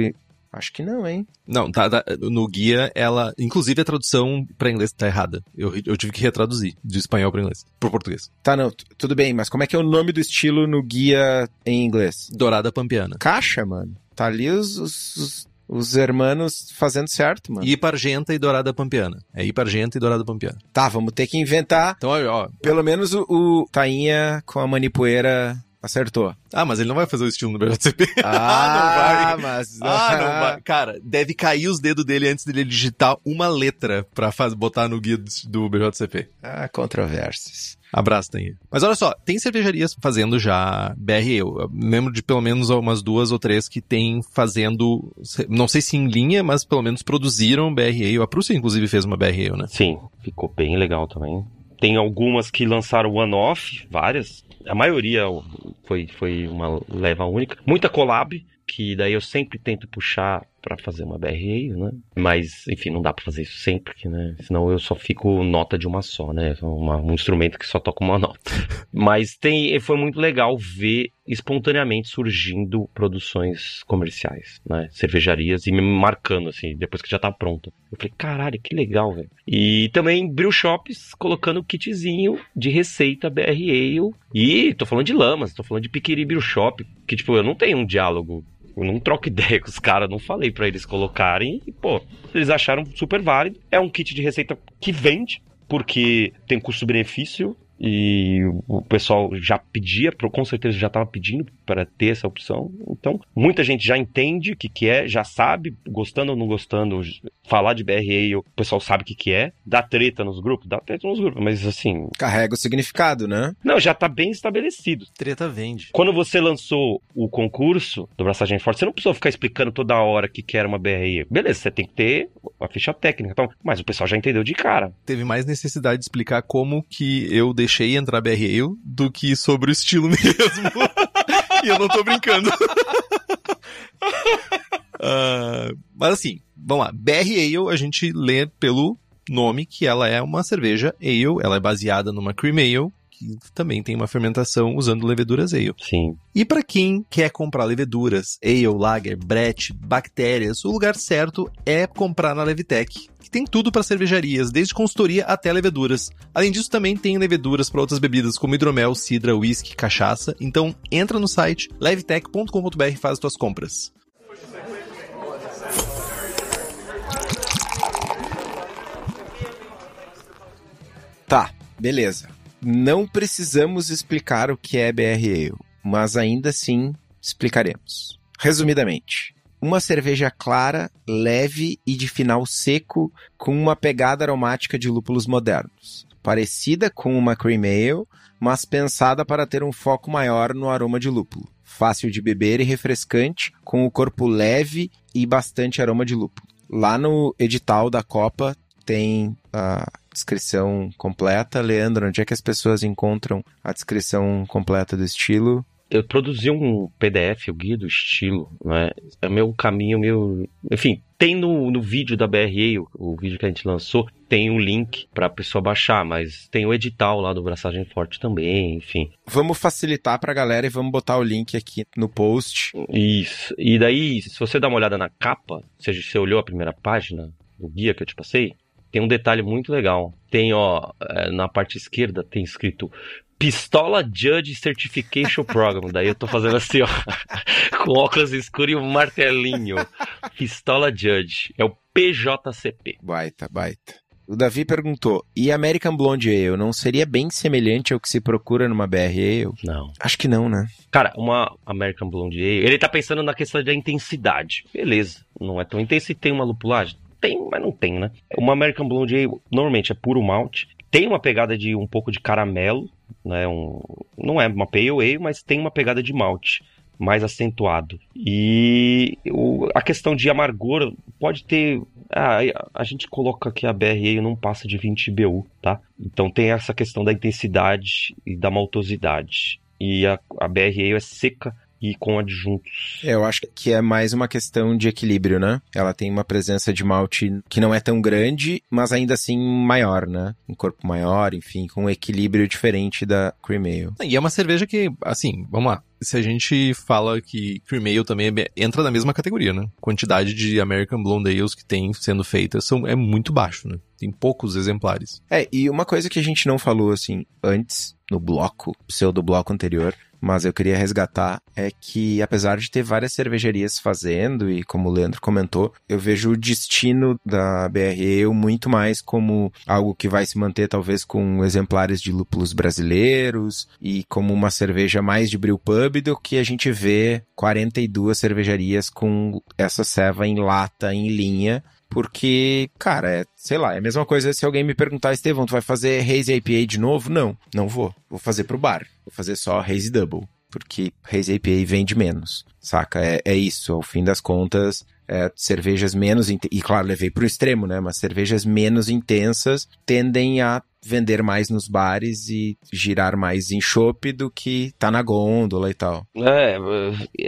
Acho que não, hein? Não, tá, tá, no guia ela, inclusive a tradução para inglês tá errada. Eu, eu tive que retraduzir de espanhol para inglês, pro português. Tá, não, tudo bem, mas como é que é o nome do estilo no guia em inglês? Dourada Pampiana. Caixa, mano. Tá ali os, os, os, os hermanos fazendo certo, mano. Hipargenta e Dourada Pampiana. É Hipargenta e Dourada Pampiana. Tá, vamos ter que inventar. Então, ó, pelo menos o, o Tainha com a manipoeira Acertou. Ah, mas ele não vai fazer o estilo no BJCP. Ah, ah, não vai. mas... Ah, não vai. Cara, deve cair os dedos dele antes dele digitar uma letra pra faz... botar no guia do BJCP. Ah, controvérsias. Abraço, Tanha. Mas olha só, tem cervejarias fazendo já BR. Eu lembro de pelo menos umas duas ou três que tem fazendo, não sei se em linha, mas pelo menos produziram BR. A Prússia, inclusive, fez uma BR, né? Sim, ficou bem legal também. Tem algumas que lançaram one-off, várias. A maioria foi, foi uma leva única. Muita collab, que daí eu sempre tento puxar para fazer uma BRA, né? Mas, enfim, não dá para fazer isso sempre, né? Senão eu só fico nota de uma só, né? Uma, um instrumento que só toca uma nota. Mas tem, foi muito legal ver espontaneamente surgindo produções comerciais, né? Cervejarias e me marcando, assim, depois que já tá pronta. Eu falei, caralho, que legal, velho. E também brew shops colocando kitzinho de receita BR Ale. E tô falando de lamas, tô falando de Piquiri Brew Shop, que, tipo, eu não tenho um diálogo eu não troco ideia com os caras, não falei para eles colocarem. E, pô, eles acharam super válido. É um kit de receita que vende, porque tem custo-benefício e o pessoal já pedia, com certeza já estava pedindo para ter essa opção. Então, muita gente já entende o que, que é, já sabe, gostando ou não gostando, falar de BRA, o pessoal sabe o que, que é. Dá treta nos grupos? Dá treta nos grupos, mas assim. Carrega o significado, né? Não, já está bem estabelecido. Treta vende. Quando você lançou o concurso do Braçagem Forte, você não precisou ficar explicando toda hora que, que era uma BRA. Beleza, você tem que ter a ficha técnica, então, mas o pessoal já entendeu de cara. Teve mais necessidade de explicar como que eu deixei entrar BRA do que sobre o estilo mesmo. e eu não tô brincando. uh, mas assim, vamos lá. BR Ale a gente lê pelo nome que ela é uma cerveja ale, ela é baseada numa cream ale, que também tem uma fermentação usando leveduras ale. Sim. E para quem quer comprar leveduras, ale, lager, brete, bactérias, o lugar certo é comprar na Levitec, que tem tudo para cervejarias, desde consultoria até leveduras. Além disso, também tem leveduras para outras bebidas como hidromel, cidra, whisky, cachaça. Então, entra no site levitec.com.br e faz as suas compras. Tá, beleza não precisamos explicar o que é BRA, mas ainda assim explicaremos. Resumidamente, uma cerveja clara, leve e de final seco, com uma pegada aromática de lúpulos modernos, parecida com uma cream ale, mas pensada para ter um foco maior no aroma de lúpulo. Fácil de beber e refrescante, com o corpo leve e bastante aroma de lúpulo. Lá no edital da Copa tem a descrição completa. Leandro, onde é que as pessoas encontram a descrição completa do estilo? Eu produzi um PDF, o guia do estilo, né? É meu caminho, meu. Enfim, tem no, no vídeo da BRA, o, o vídeo que a gente lançou, tem um link para a pessoa baixar, mas tem o edital lá do Braçagem Forte também, enfim. Vamos facilitar para a galera e vamos botar o link aqui no post. Isso. E daí, se você dá uma olhada na capa, ou seja, você olhou a primeira página do guia que eu te passei, tem um detalhe muito legal. Tem, ó, é, na parte esquerda tem escrito Pistola Judge Certification Program. Daí eu tô fazendo assim, ó, com óculos escuros e um martelinho. Pistola Judge. É o PJCP. Baita, baita. O Davi perguntou: e American Blonde Ale não seria bem semelhante ao que se procura numa BR Ale? Não. Acho que não, né? Cara, uma American Blonde Ale, ele tá pensando na questão da intensidade. Beleza, não é tão intenso e tem uma lupulagem? Tem, mas não tem, né? Uma American Blonde Ale, normalmente é puro malte. Tem uma pegada de um pouco de caramelo, né? Um, não é uma pale ale, mas tem uma pegada de malte mais acentuado. E o, a questão de amargor pode ter. Ah, a gente coloca que a BRE não passa de 20 BU, tá? Então tem essa questão da intensidade e da maltosidade. E a, a é seca, e com adjuntos. É, eu acho que é mais uma questão de equilíbrio, né? Ela tem uma presença de malte que não é tão grande, mas ainda assim maior, né? Um corpo maior, enfim, com um equilíbrio diferente da Cream Ale. E é uma cerveja que, assim, vamos lá. Se a gente fala que Cream Ale também é, entra na mesma categoria, né? Quantidade de American Blonde Ales que tem sendo feitas são, é muito baixo, né? Tem poucos exemplares. É, e uma coisa que a gente não falou, assim, antes, no bloco, pseudo bloco anterior, mas eu queria resgatar é que, apesar de ter várias cervejarias fazendo, e como o Leandro comentou, eu vejo o destino da BRE muito mais como algo que vai se manter talvez com exemplares de lúpulos brasileiros e como uma cerveja mais de brew pub do que a gente vê 42 cervejarias com essa ceva em lata, em linha, porque, cara, é, sei lá, é a mesma coisa se alguém me perguntar, Estevão, tu vai fazer Haze IPA de novo? Não, não vou. Vou fazer pro bar. Vou fazer só Haze Double. Porque Haze IPA vende menos, saca? É, é isso, ao fim das contas, é, cervejas menos... E claro, levei pro extremo, né? Mas cervejas menos intensas tendem a vender mais nos bares e girar mais em chopp do que tá na gôndola e tal. É,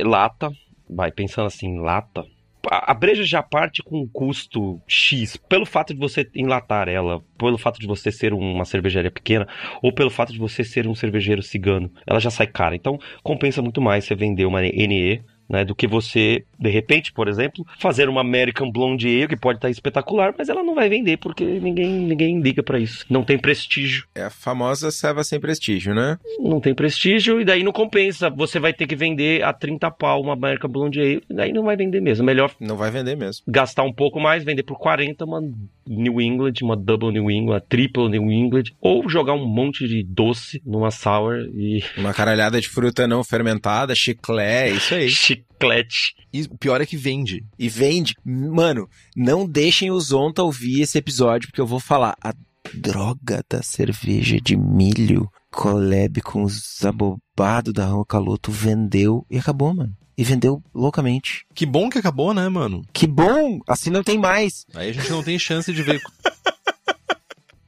lata, vai pensando assim, lata, a, breja já parte com um custo X, pelo fato de você enlatar ela, pelo fato de você ser uma cervejaria pequena, ou pelo fato de você ser um cervejeiro cigano, ela já sai cara. Então compensa muito mais você vender uma NE né, do que você, de repente, por exemplo, fazer uma American Blonde Ale que pode estar espetacular, mas ela não vai vender porque ninguém, ninguém liga para isso. Não tem prestígio. É a famosa ceva sem prestígio, né? Não tem prestígio e daí não compensa. Você vai ter que vender a 30 pau uma American Blonde Ale, daí não vai vender mesmo. Melhor Não vai vender mesmo. gastar um pouco mais, vender por 40 uma New England, uma Double New England, uma Triple New England, ou jogar um monte de doce numa sour e Uma caralhada de fruta não fermentada, chiclé, isso aí. chiclete. E o pior é que vende. E vende. Mano, não deixem os Zonta ouvir esse episódio, porque eu vou falar. A droga da cerveja de milho, collab com os abobados da Rua Caloto, vendeu e acabou, mano. E vendeu loucamente. Que bom que acabou, né, mano? Que bom! Assim não tem mais. Aí a gente não tem chance de ver.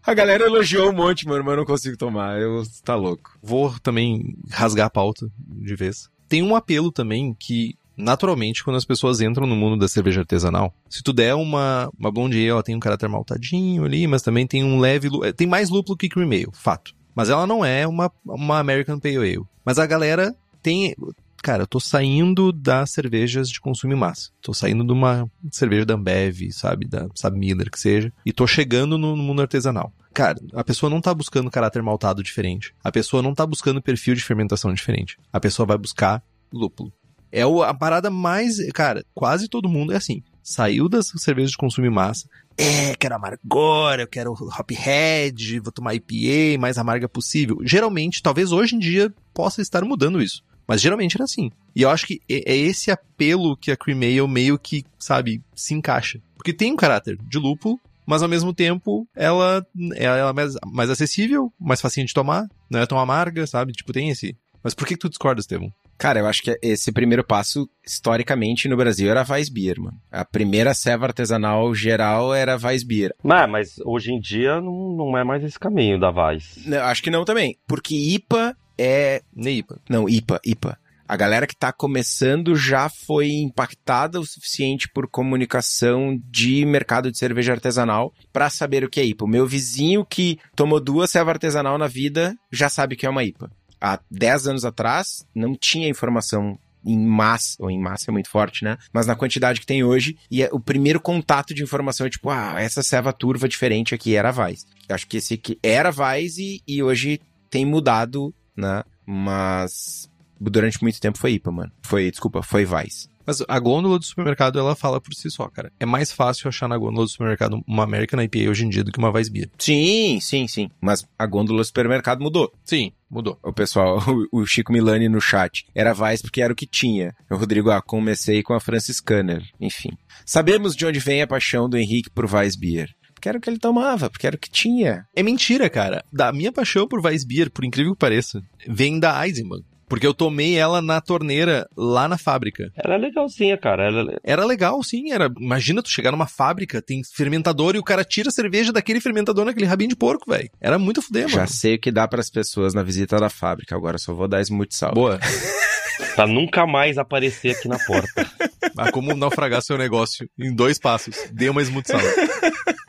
A galera elogiou um monte, mano, mas eu não consigo tomar. Eu tá louco. Vou também rasgar a pauta de vez. Tem um apelo também que, naturalmente, quando as pessoas entram no mundo da cerveja artesanal, se tu der uma, uma blonde ale, ela tem um caráter maltadinho ali, mas também tem um leve... Tem mais lúpulo que cream ale, fato. Mas ela não é uma, uma American Pale Ale. Mas a galera tem... Cara, eu tô saindo das cervejas de consumo em massa. Tô saindo de uma cerveja da Ambev, sabe? Da sabe, Miller, que seja. E tô chegando no, no mundo artesanal. Cara, a pessoa não tá buscando caráter maltado diferente. A pessoa não tá buscando perfil de fermentação diferente. A pessoa vai buscar lúpulo. É a parada mais. Cara, quase todo mundo é assim. Saiu das cervejas de consumo em massa. É, quero amargor, eu quero hophead, vou tomar IPA, mais amarga possível. Geralmente, talvez hoje em dia possa estar mudando isso. Mas geralmente era assim. E eu acho que é é esse apelo que a Cream Ale meio que, sabe, se encaixa. Porque tem um caráter de lúpulo, mas ao mesmo tempo ela, ela é mais, mais acessível, mais facinho de tomar, não é tão amarga, sabe? Tipo, tem esse. Mas por que, que tu discorda, Estevam? Cara, eu acho que esse primeiro passo, historicamente, no Brasil, era a Weissbier, mano. A primeira ceva artesanal geral era a Weissbier. Mas, mas hoje em dia não, não é mais esse caminho da Vaz. Não, acho que não também. Porque IPA é Neipa. Não, IPA, IPA. A galera que tá começando já foi impactada o suficiente por comunicação de mercado de cerveja artesanal pra saber o que é IPA. O meu vizinho que tomou duas cerveja artesanal na vida já sabe o que é uma IPA. Há 10 anos atrás não tinha informação em massa, ou em massa é muito forte, né? Mas na quantidade que tem hoje, e é- o primeiro contato de informação é tipo, ah, essa ceva turva diferente aqui era Vais. Eu acho que esse aqui era Vais e, e hoje tem mudado, né? Mas durante muito tempo foi IPA, mano. Foi, desculpa, foi Vais. Mas a gôndola do supermercado, ela fala por si só, cara. É mais fácil achar na gôndola do supermercado uma American IPA hoje em dia do que uma Weissbier. Sim, sim, sim. Mas a gôndola do supermercado mudou. Sim, mudou. O pessoal, o, Chico Milani no chat. Era Vais porque era o que tinha. O Rodrigo, ah, comecei com a Francis Scanner. Enfim. Sabemos de onde vem a paixão do Henrique por Weissbier. Porque era o que ele tomava, porque era o que tinha. É mentira, cara. Da minha paixão por Weissbier, por incrível que pareça, vem da Eisenbahn. Porque eu tomei ela na torneira lá na fábrica. Ela é legalzinha, cara. Ela, é Era legal, sim. Era. Imagina tu chegar numa fábrica, tem fermentador e o cara tira a cerveja daquele fermentador naquele rabinho de porco, velho. Era muito fuder, Já mano. sei o que dá pras pessoas na visita da fábrica. Agora só vou dar smooth sal. Boa. pra nunca mais aparecer aqui na porta. Mas como naufragar seu negócio em dois passos? Dê uma smooth sour.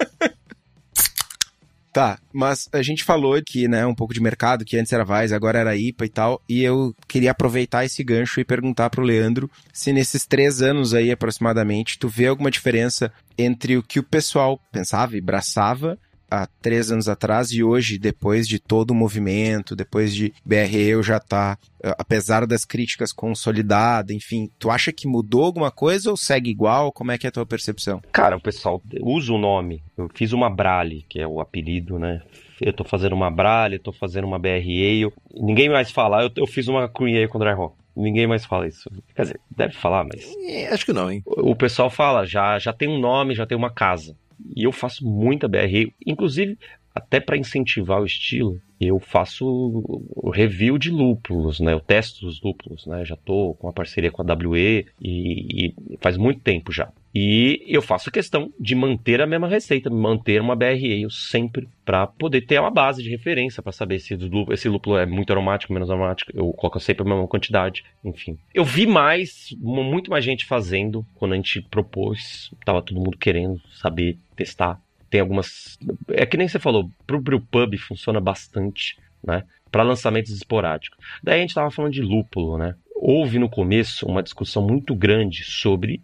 Tá, mas a gente falou aqui, né, um pouco de mercado, que antes era Vais, agora era IPA e tal, e eu queria aproveitar esse gancho e perguntar pro Leandro se nesses três anos aí, aproximadamente, tu vê alguma diferença entre o que o pessoal pensava e braçava há três anos atrás e hoje, depois de todo o movimento, depois de BRE já tá, eh, apesar das críticas, consolidada, enfim, tu acha que mudou alguma coisa ou segue igual? Como é que é a tua percepção? Cara, o pessoal usa o nome. Eu fiz uma Brale, que é o apelido, né? Eu tô fazendo uma Brale, tô fazendo uma BR Ale. Ninguém mais fala. Eu, eu fiz uma Cream com Dry Hop. Ninguém mais fala isso. Quer dizer, deve falar, mas É, acho que não, hein? o o pessoal fala, já, já tem um nome, já tem uma casa. E eu faço muita BR, inclusive até para incentivar o estilo, eu faço review de lúpulos, né? Eu testo os lúpulos, né? Já tô com a parceria com a WE e, e faz muito tempo já. E eu faço questão de manter a mesma receita, manter uma BRA sempre para poder ter uma base de referência para saber se esse lúpulo é muito aromático, menos aromático. Eu coloco sempre a mesma quantidade, enfim. Eu vi mais, muito mais gente fazendo quando a gente propôs, tava todo mundo querendo saber, testar. Tem algumas, é que nem você falou, pro brewpub funciona bastante, né? Para lançamentos esporádicos. Daí a gente tava falando de lúpulo, né? Houve no começo uma discussão muito grande sobre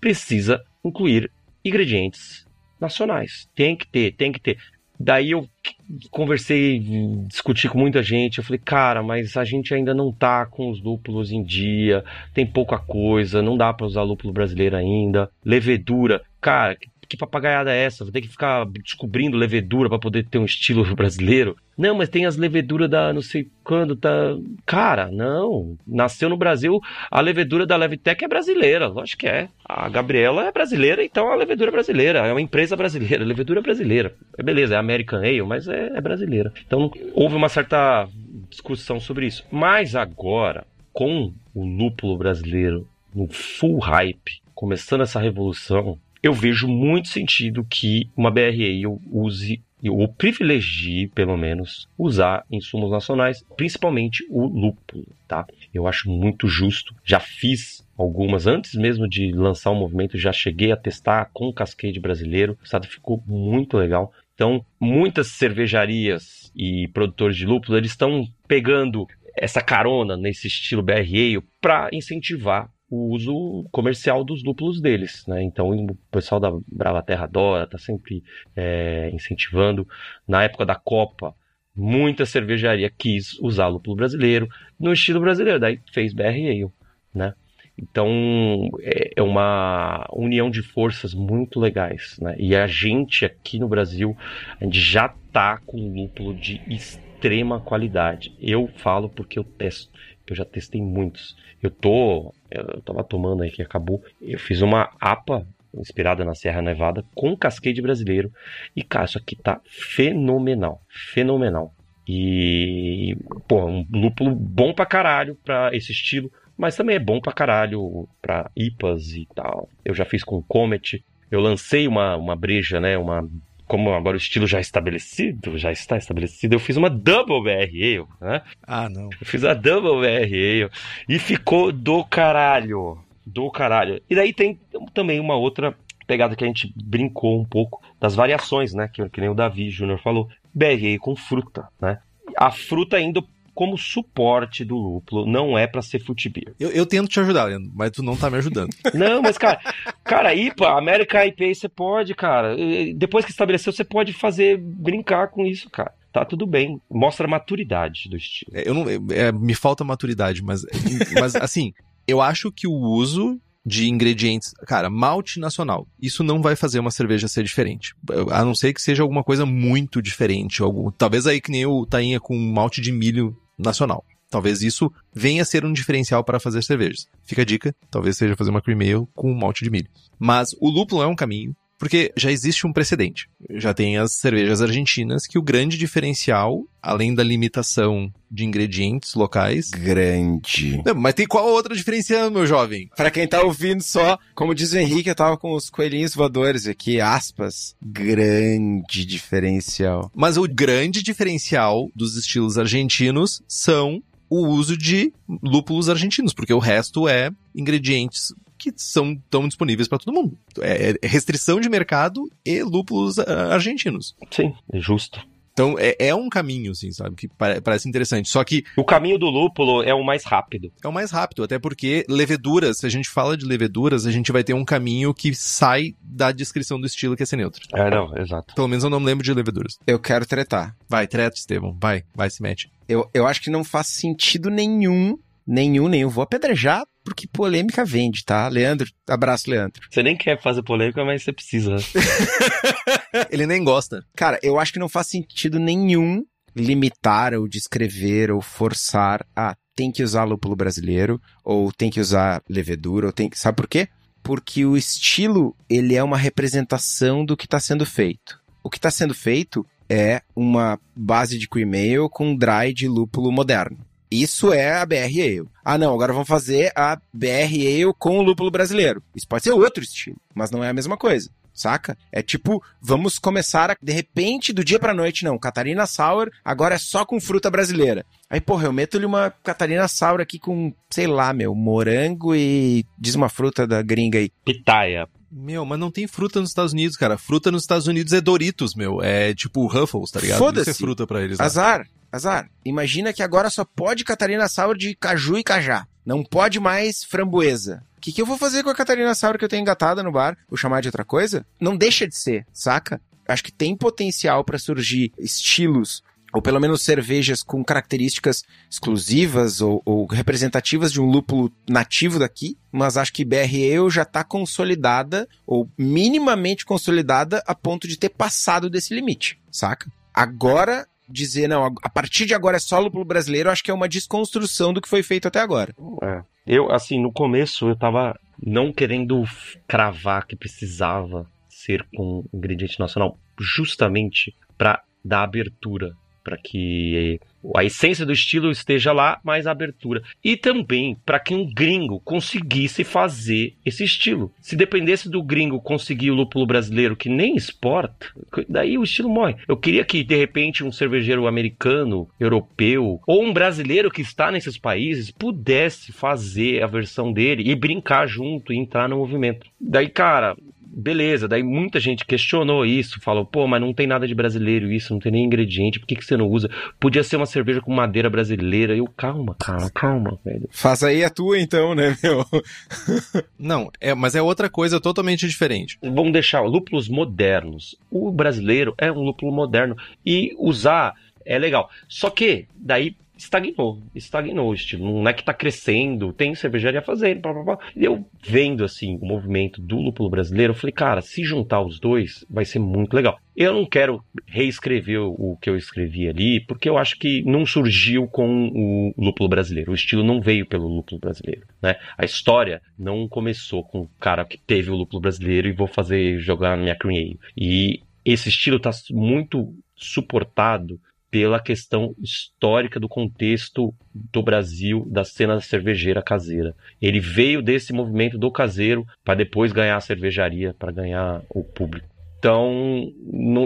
precisa incluir ingredientes nacionais. Tem que ter, tem que ter. Daí eu conversei, discuti com muita gente. Eu falei, cara, mas a gente ainda não tá com os lúpulos em dia, tem pouca coisa, não dá para usar lúpulo brasileiro ainda. Levedura, cara, que papagaiada é essa? Vou ter que ficar descobrindo levedura para poder ter um estilo brasileiro. Não, mas tem as leveduras da não sei quando, tá. Cara, não. Nasceu no Brasil, a levedura da Levitec é brasileira, lógico que é. A Gabriela é brasileira, então a levedura é brasileira. É uma empresa brasileira, levedura é brasileira. É beleza, é American Ale, mas é, é brasileira. Então houve uma certa discussão sobre isso. Mas agora, com o lúpulo brasileiro no full hype, começando essa revolução, eu vejo muito sentido que uma BRA use ou privilegie, pelo menos, usar insumos nacionais, principalmente o lúpulo, tá? Eu acho muito justo. Já fiz algumas antes mesmo de lançar o movimento, já cheguei a testar com o Cascade brasileiro. O estado ficou muito legal. Então, muitas cervejarias e produtores de lúpulo, eles estão pegando essa carona nesse estilo BRA para incentivar o uso comercial dos lúpulos deles, né? Então o pessoal da Brava Terra adora, tá sempre é, incentivando. Na época da Copa, muita cervejaria quis usar lúpulo brasileiro no estilo brasileiro, daí fez BR Ale, né? Então é, é uma união de forças muito legais, né? E a gente aqui no Brasil, a gente já tá com lúpulo de extrema qualidade. Eu falo porque eu testo eu já testei muitos. Eu tô. Eu tava tomando aí que acabou. Eu fiz uma APA inspirada na Serra Nevada com cascade brasileiro. E, cara, isso aqui tá fenomenal. Fenomenal. E, pô, um lúpulo bom pra caralho pra esse estilo. Mas também é bom pra caralho pra IPAs e tal. Eu já fiz com Comet. Eu lancei uma, uma breja, né? Uma como agora o estilo já é estabelecido, já está estabelecido, eu fiz uma double BR né? Ah, não. Eu fiz a double BR e ficou do caralho, do caralho. E daí tem também uma outra pegada que a gente brincou um pouco das variações, né? Que, que nem o Davi Júnior falou. BR com fruta, né? A fruta indo como suporte do lúpulo, não é para ser foot beer. Eu, eu, tento te ajudar, Leandro, mas tu não tá me ajudando. não, mas cara, cara, IPA, América IPA, você pode, cara. Depois que estabeleceu, você pode fazer, brincar com isso, cara tá tudo bem. Mostra a maturidade do estilo. É, eu não, é, me falta maturidade, mas, mas assim, eu acho que o uso de ingredientes, cara, malte nacional. Isso não vai fazer uma cerveja ser diferente. A não ser que seja alguma coisa muito diferente. Algum, talvez aí que nem o tainha com malte de milho nacional. Talvez isso venha a ser um diferencial para fazer cervejas. Fica a dica, talvez seja fazer uma cream ale com malte de milho. Mas o lúpulo é um caminho, porque já existe um precedente. Já tem as cervejas argentinas que o grande diferencial, além da limitação de ingredientes locais. Grande. Não, mas tem qual outra diferencial, meu jovem? Para quem tá ouvindo só, como diz o Henrique, eu tava com os coelhinhos voadores aqui, aspas. Grande diferencial. Mas o grande diferencial dos estilos argentinos são o uso de lúpulos argentinos, porque o resto é ingredientes que são tão disponíveis para todo mundo. É, é restrição de mercado e lúpulos ah, argentinos. Sim, é justo. Então é, é um caminho, assim, sabe? Que parece interessante. Só que. O caminho do lúpulo é o mais rápido. É o mais rápido, até porque leveduras, se a gente fala de leveduras, a gente vai ter um caminho que sai da descrição do estilo que é ser neutro. É, não, exato. Pelo menos eu não me lembro de leveduras. Eu quero tretar. Vai, treta, Estevão. Vai, vai, se mete. Eu, eu acho que não faz sentido nenhum Nenhum, nenhum. Vou apedrejar porque polêmica vende, tá? Leandro, abraço, Leandro. Você nem quer fazer polêmica, mas você precisa. Ele nem gosta. Cara, eu acho que não faz sentido nenhum limitar ou descrever ou forçar a tem que usar lúpulo brasileiro ou tem que usar levedura ou tem que... Sabe por quê? Porque o estilo, ele é uma representação do que está sendo feito. O que está sendo feito é uma base de cream ale com dry de lúpulo moderno. Isso é a BR Ale. Ah, não, agora vamos fazer a BR Ale com o lúpulo brasileiro. Isso pode ser outro estilo, mas não é a mesma coisa saca? É tipo, vamos começar a, de repente, do dia pra noite, não. Catarina Sour agora é só com fruta brasileira. Aí, porra, eu meto-lhe uma Catarina Sour aqui com, sei lá, meu, morango e diz uma fruta da gringa aí. Pitaia. Meu, mas não tem fruta nos Estados Unidos, cara. Fruta nos Estados Unidos é Doritos, meu. É tipo Ruffles, tá ligado? Foda-se. Isso é fruta pra eles. Lá. Azar, azar. Imagina que agora só pode Catarina Sour de caju e cajá. Não pode mais framboesa. O que, que eu vou fazer com a Catarina Sour que eu tenho engatada no bar? Vou chamar de outra coisa? Não deixa de ser, saca? Acho que tem potencial para surgir estilos ou pelo menos cervejas com características exclusivas ou, ou, representativas de um lúpulo nativo daqui, mas acho que BR Ale já está consolidada ou minimamente consolidada a ponto de ter passado desse limite, saca? Agora dizer não, a partir de agora é só lúpulo brasileiro, acho que é uma desconstrução do que foi feito até agora. É. Eu, assim, no começo eu tava não querendo cravar que precisava ser com ingrediente nacional, justamente para dar abertura para que a essência do estilo esteja lá, mas a abertura. E também para que um gringo conseguisse fazer esse estilo. Se dependesse do gringo conseguir o lúpulo brasileiro que nem exporta, daí o estilo morre. Eu queria que de repente um cervejeiro americano, europeu ou um brasileiro que está nesses países pudesse fazer a versão dele e brincar junto e entrar no movimento. Daí, cara, beleza, daí muita gente questionou isso, falou, pô, mas não tem nada de brasileiro isso, não tem nem ingrediente, por que, que você não usa? Podia ser uma cerveja com madeira brasileira. Eu, calma, cara, calma, velho. Faz aí a tua então, né, meu? não, é, mas é outra coisa totalmente diferente. Vamos deixar lúpulos modernos. O brasileiro é um lúpulo moderno e usar é legal. Só que daí estagnou, estagnou o estilo. Não é que está crescendo, tem cervejaria fazendo, blá, blá, blá. E eu vendo assim o movimento do lúpulo brasileiro, eu falei, cara, se juntar os dois vai ser muito legal. Eu não quero reescrever o que eu escrevi ali, porque eu acho que não surgiu com o lúpulo brasileiro. O estilo não veio pelo lúpulo brasileiro, né? A história não começou com o cara que teve o lúpulo brasileiro e vou fazer jogar na minha cream E esse estilo está muito suportado pela questão histórica do contexto do Brasil, da cena cervejeira caseira. Ele veio desse movimento do caseiro para depois ganhar a cervejaria, para ganhar o público. Então,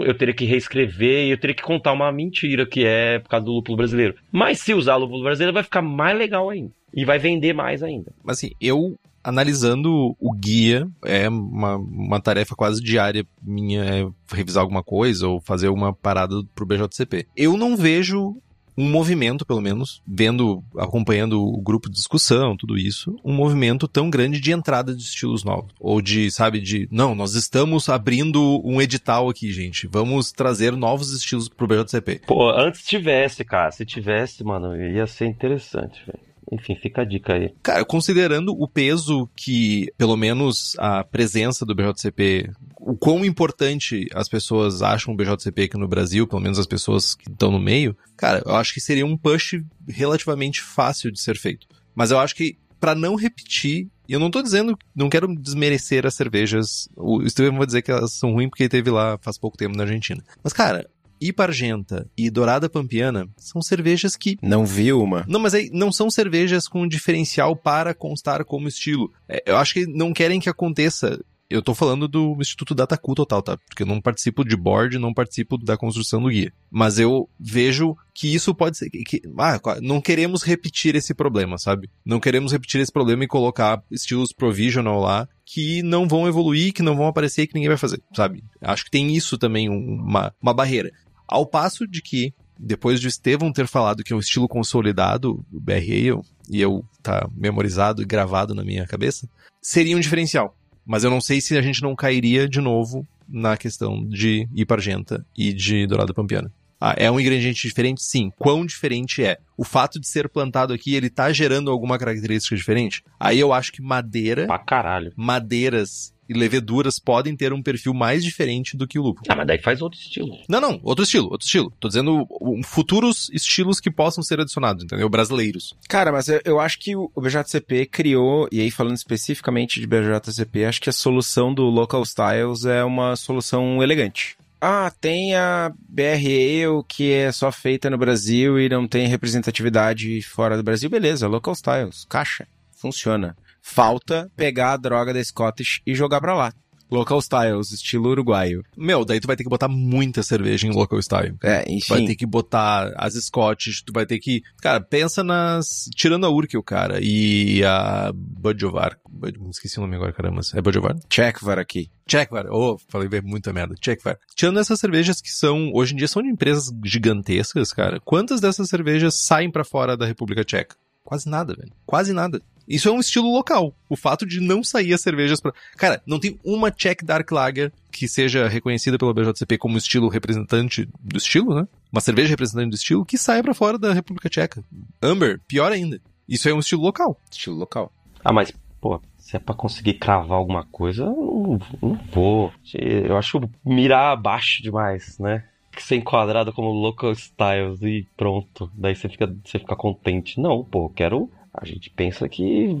eu teria que reescrever e eu teria que contar uma mentira que é por causa do lúpulo brasileiro. Mas se usar o lúpulo brasileiro, vai ficar mais legal ainda. E vai vender mais ainda. Mas assim, eu analisando o guia, é uma, uma tarefa quase diária minha é revisar alguma coisa ou fazer uma parada pro BJCP. Eu não vejo um movimento, pelo menos, vendo, acompanhando o grupo de discussão, tudo isso, um movimento tão grande de entrada de estilos novos. Ou de, sabe, de, não, nós estamos abrindo um edital aqui, gente. Vamos trazer novos estilos pro BJCP. Pô, antes tivesse, cara. Se tivesse, mano, ia ser interessante, velho. Enfim, fica a dica aí. Cara, considerando o peso que, pelo menos, a presença do BJCP, o quão importante as pessoas acham o BJCP aqui no Brasil, pelo menos as pessoas que estão no meio, cara, eu acho que seria um push relativamente fácil de ser feito. Mas eu acho que, para não repetir e eu não tô dizendo, não quero desmerecer as cervejas. O Steven vai dizer que elas são ruins porque ele teve lá faz pouco tempo na Argentina. Mas, cara, Ipargenta e Dourada Pampiana são cervejas que. Não vi uma. Não, mas aí não são cervejas com diferencial para constar como estilo. É, eu acho que não querem que aconteça. Eu tô falando do Instituto Dataku total, tá? Porque eu não participo de board, não participo da construção do guia. Mas eu vejo que isso pode ser. Que, ah, não queremos repetir esse problema, sabe? Não queremos repetir esse problema e colocar estilos provisional lá que não vão evoluir, que não vão aparecer e que ninguém vai fazer, sabe? Acho que tem isso também, uma, uma barreira. Ao passo de que, depois de Estevão ter falado que é um estilo consolidado, o BR e eu tá memorizado e gravado na minha cabeça, seria um diferencial. Mas eu não sei se a gente não cairia de novo na questão de Ipargenta e de Dourado Pampiana. Ah, é um ingrediente diferente? Sim. Quão diferente é? O fato de ser plantado aqui, ele tá gerando alguma característica diferente? Aí eu acho que madeira. Pra caralho. Madeiras e leveduras podem ter um perfil mais diferente do que o lúpulo. Ah, mas daí faz outro estilo. Não, não, outro estilo, outro estilo. Tô dizendo futuros estilos que possam ser adicionados, entendeu? Brasileiros. Cara, mas eu, eu acho que o BJCP criou, e aí falando especificamente de BJCP, acho que a solução do Local Styles é uma solução elegante Ah, tem a BR Ale que é só feita no Brasil e não tem representatividade fora do Brasil. Beleza, local styles, caixa, funciona. Falta pegar a droga da Scottish e jogar pra lá. Local styles, estilo uruguaio. Meu, daí tu vai ter que botar muita cerveja em local style. É, Tu vai enfim. ter que botar as Scotch, tu vai ter que. Cara, pensa nas. Tirando a Urkel, cara, e a Budjovar. Bud- Esqueci o nome agora, caramba. É Budjovar? Checkvar aqui. Checkvar. Oh, falei muita merda. Checkvar. Tirando essas cervejas que são, hoje em dia, são de empresas gigantescas, cara. Quantas dessas cervejas saem pra fora da República Tcheca? Quase nada, velho. Quase nada. Isso é um estilo local. O fato de não sair as cervejas pra. Cara, não tem uma Czech Dark Lager que seja reconhecida pela BJCP como estilo representante do estilo, né? Uma cerveja representante do estilo que saia pra fora da República Tcheca. Amber, pior ainda. Isso é um estilo local. Estilo local. Ah, mas, pô, se é pra conseguir cravar alguma coisa, eu não, não vou. Eu acho mirar abaixo demais, né? Ser enquadrado como local styles e pronto. Daí você fica, você fica contente. Não, pô, quero. A gente pensa que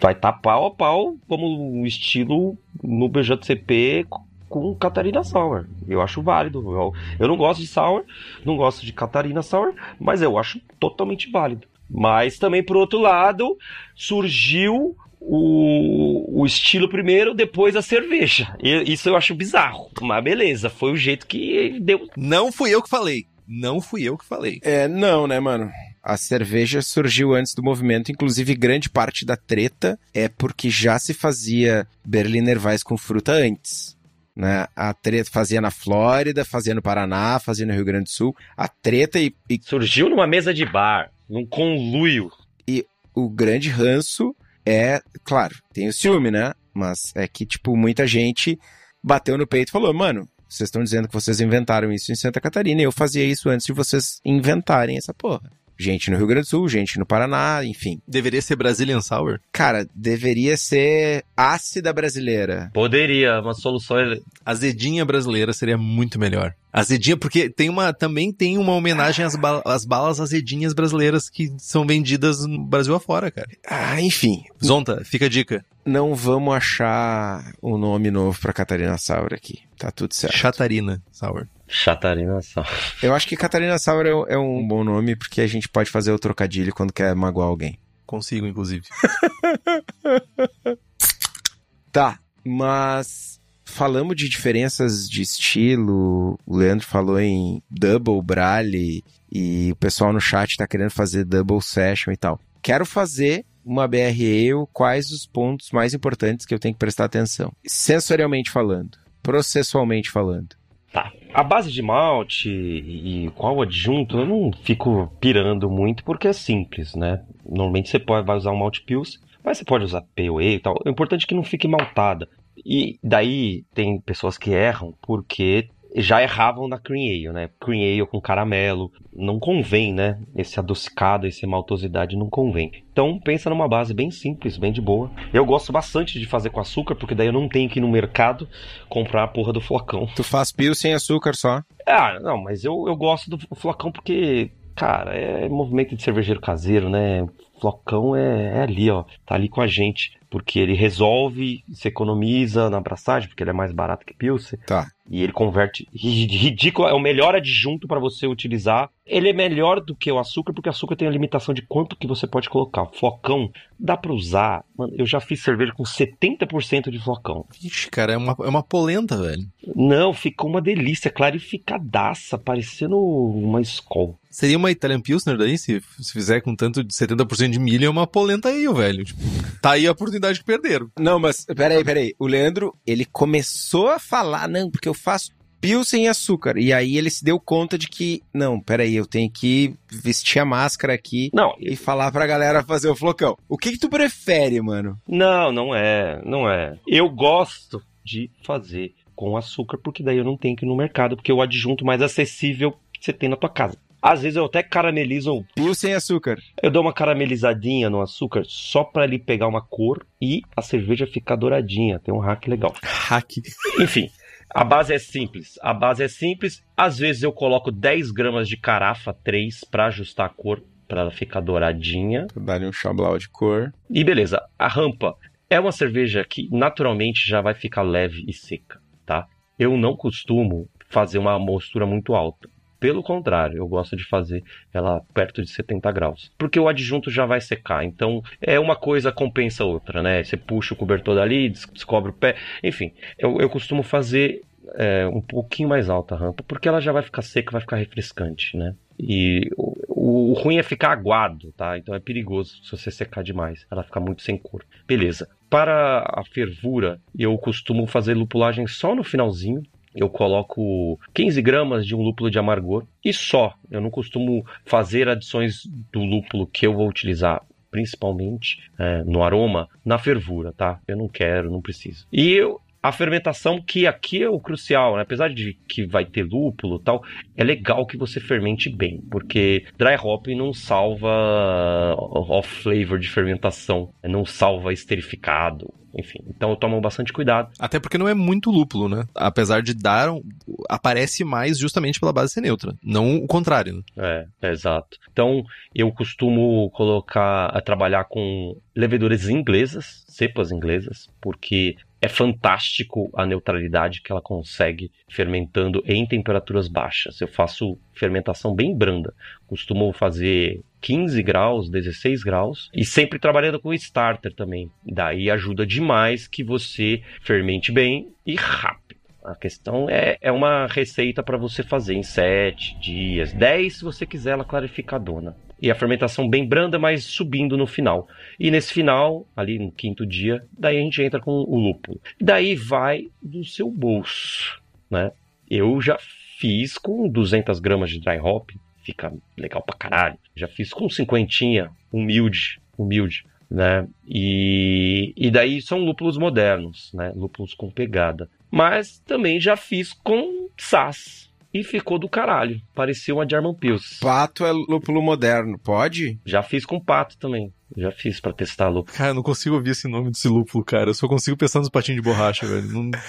vai estar pau a pau como estilo no BJCP com Catarina Sour. Eu acho válido. Eu, eu não gosto de Sour, não gosto de Catarina Sour, mas eu acho totalmente válido. Mas também, por outro lado, surgiu o, o estilo primeiro, depois a cerveja. E- isso eu acho bizarro. Mas beleza, foi o jeito que deu. Não fui eu que falei. Não fui eu que falei. É, não, né, mano? A cerveja surgiu antes do movimento, inclusive grande parte da treta é porque já se fazia Berliner Weiss com fruta antes. Né? A treta fazia na Flórida, fazia no Paraná, fazia no Rio Grande do Sul. A treta e, e Surgiu numa mesa de bar, num conluio. o grande ranço é, claro, tem o ciúme, né? Mas é que, tipo, muita gente bateu no peito e falou, mano, vocês estão dizendo que vocês inventaram isso em Santa Catarina eu fazia isso antes de vocês inventarem essa porra. Gente no Rio Grande do Sul, gente no Paraná, enfim. Deveria ser Brazilian Sour? Cara, deveria ser ácida brasileira. Poderia, uma solução. Azedinha brasileira seria muito melhor. Azedinha, porque tem uma, também tem uma homenagem às, ba- às balas azedinhas brasileiras que são vendidas no Brasil afora, cara. Ah, enfim. Zonta, fica a dica. Não vamos achar um nome novo pra Catarina Saura aqui. Tá tudo certo. Chatarina Sour. Chatarina só. Eu acho que Catarina Saura é, é um bom nome porque a gente pode fazer o trocadilho quando quer magoar alguém. Consigo, inclusive. Tá, mas falamos de diferenças de estilo. O Leandro falou em double brale e o pessoal no chat tá querendo fazer double session e tal. Quero fazer uma BR Ale, quais os pontos mais importantes que eu tenho que prestar atenção? Sensorialmente falando, processualmente falando. Tá. A base de malte e qual adjunto, eu não fico pirando muito porque é simples, né? Normalmente você pode, vai usar um malte pills, mas você pode usar POE e tal. O importante é que não fique maltada. E daí tem pessoas que erram porque já erravam na cream ale, né? Cream ale com caramelo, não convém, né? Esse adocicado, essa maltosidade não convém. Então pensa numa base bem simples, bem de boa. Eu gosto bastante de fazer com açúcar, porque daí eu não tenho que ir no mercado comprar a porra do flocão. Tu faz pio sem açúcar só. Ah, não, mas eu, eu gosto do flocão porque, cara, é movimento de cervejeiro caseiro, né? Flocão é, é ali, ó. Tá ali com a gente. Porque ele resolve, se economiza na abraçagem, porque ele é mais barato que Pilsen. Tá. E ele converte. ri- Ridículo, é o melhor adjunto para você utilizar. Ele é melhor do que o açúcar, porque o açúcar tem a limitação de quanto que você pode colocar. Flocão, dá pra usar. Mano, eu já fiz cerveja com 70% de flocão. Ixi, cara, é uma, é uma polenta, velho. Não, ficou uma delícia, clarificadaça, parecendo uma escola. Seria uma Italian Pilsner daí, se, se fizer com tanto de 70% de milho, é uma polenta aí, velho. Tipo, tá aí a oportunidade que perderam. Não, mas peraí, peraí. O Leandro, ele começou a falar, não, porque eu faço pio sem açúcar. E aí ele se deu conta de que, não, peraí, eu tenho que vestir a máscara aqui Não, e falar pra galera fazer o flocão. O que que tu prefere, mano? não, não é, não é. Eu gosto de fazer com açúcar, porque daí eu não tenho que ir no mercado, porque é o adjunto mais acessível que você tem na tua casa. Às vezes eu até caramelizo, Pio sem açúcar. eu dou uma caramelizadinha no açúcar só pra ele pegar uma cor e a cerveja ficar douradinha. Tem um hack legal. Hack. Enfim, a base é simples. A base é simples. Às vezes eu coloco 10 gramas de carafa 3 pra ajustar a cor, pra ela ficar douradinha. Dá-lhe um chablau de cor. E beleza, a rampa é uma cerveja que naturalmente já vai ficar leve e seca, tá? Eu não costumo fazer uma mostura muito alta. Pelo contrário, eu gosto de fazer ela perto de 70 graus. Porque o adjunto já vai secar. Então, é uma coisa compensa a outra, né? Você puxa o cobertor dali, descobre o pé. Enfim, eu, eu costumo fazer é, um pouquinho mais alta a rampa, porque ela já vai ficar seca, vai ficar refrescante, né? E o, o, ruim é ficar aguado, tá? Então é perigoso se você secar demais. Ela fica muito sem cor. Beleza. Para a fervura, eu costumo fazer lupulagem só no finalzinho, eu coloco 15 gramas de um lúpulo de amargor e só. Eu não costumo fazer adições do lúpulo que eu vou utilizar principalmente é, no aroma, na fervura, tá? Eu não quero, não preciso. E eu, a fermentação, que aqui é o crucial, né? apesar de que vai ter lúpulo tal, é legal que você fermente bem, porque dry hop não salva off flavor de fermentação, não salva esterificado, enfim, então tomam bastante cuidado. Até porque não é muito lúpulo, né? Apesar de dar, aparece mais justamente pela base ser neutra, não o contrário. Né? É, é, exato. Então, eu costumo colocar, a trabalhar com leveduras inglesas, cepas inglesas, porque é fantástico a neutralidade que ela consegue fermentando em temperaturas baixas. Eu faço fermentação bem branda, costumo fazer 15 graus, 16 graus e sempre trabalhando com starter também. Daí ajuda demais que você fermente bem e rápido. A questão é, é uma receita para você fazer em 7 dias, 10 se você quiser ela clarificadona e a fermentação bem branda, mas subindo no final. E nesse final, ali no quinto dia, daí a gente entra com o lúpulo. Daí vai do seu bolso, né? Eu já fiz com 200 gramas de dry hop, fica legal pra caralho. Já fiz com cinquentinha, humilde, humilde, né? E, e daí são lúpulos modernos, né? Lúpulos com pegada. Mas também já fiz com SAS, e ficou do caralho. Parecia uma German Pils. Pato é lúpulo moderno, pode? Já fiz com pato também. Já fiz para testar lúpulo. Cara, eu não consigo ouvir esse nome desse lúpulo, cara. Eu só consigo pensar nos patinhos de borracha, velho. Não...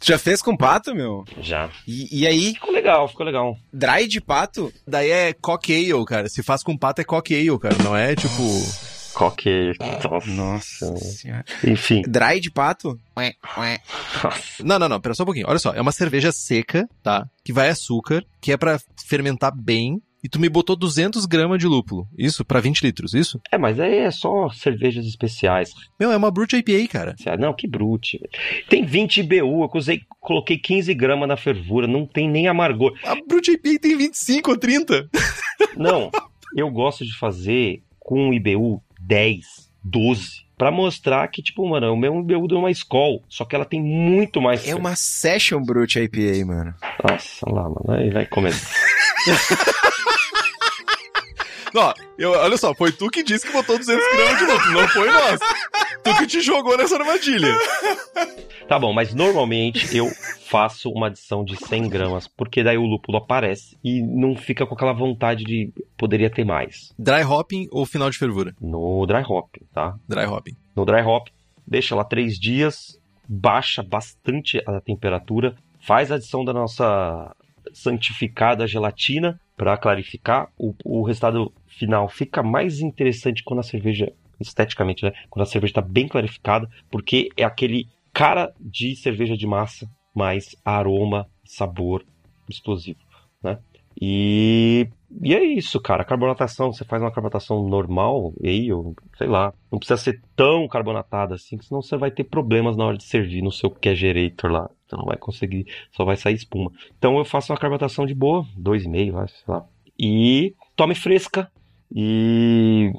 Tu já fez com pato, meu? Já. E, e, aí? Ficou legal, ficou legal. Dry de pato? Daí é cock ale, cara. Se faz com pato é cock ale, cara. Não é tipo... Coque. Nossa, Nossa senhora. Enfim. Dry de pato? Ué, ué. Não, não, não. Pera só um pouquinho. Olha só. É uma cerveja seca, tá? Que vai açúcar, que é para fermentar bem. E tu me botou 200 gramas de lúpulo. Isso? para 20 litros, isso? É, mas aí é só cervejas especiais. Meu, é uma Brute IPA, cara. Não, que Brute. Tem 20 BU. Eu usei, coloquei 15 gramas na fervura. Não tem nem amargor. A Brute IPA tem 25 ou 30. Não. Eu gosto de fazer com IBU 10, 12. Pra mostrar que, tipo, mano, o meu IBU é uma escola, só que ela tem muito mais. É uma Session Brute IPA, mano. Nossa, lá, mano. Aí vai começar. Não, eu, olha só, foi tu que disse que botou 200 gramas de lúpulo, não foi nós. Tu que te jogou nessa armadilha. Tá bom, mas normalmente eu faço uma adição de 100 gramas, porque daí o lúpulo aparece e não fica com aquela vontade de poderia ter mais. Dry hopping ou final de fervura? No dry hopping, tá? Dry hopping. No dry hop, deixa lá três dias, baixa bastante a temperatura, faz a adição da nossa santificada gelatina para clarificar. O, o resultado final fica mais interessante quando a cerveja, esteticamente, né? Quando a cerveja está bem clarificada, porque é aquele cara de cerveja de massa, mais aroma, sabor explosivo, né? E, e é isso, cara. A carbonatação, você faz uma carbonatação normal, aí, eu, sei lá, não precisa ser tão carbonatada assim, senão você vai ter problemas na hora de servir no seu Kegerator lá. Você não vai conseguir, só vai sair espuma. Então eu faço uma carbonatação de boa, 2,5, sei lá. E tome fresca, e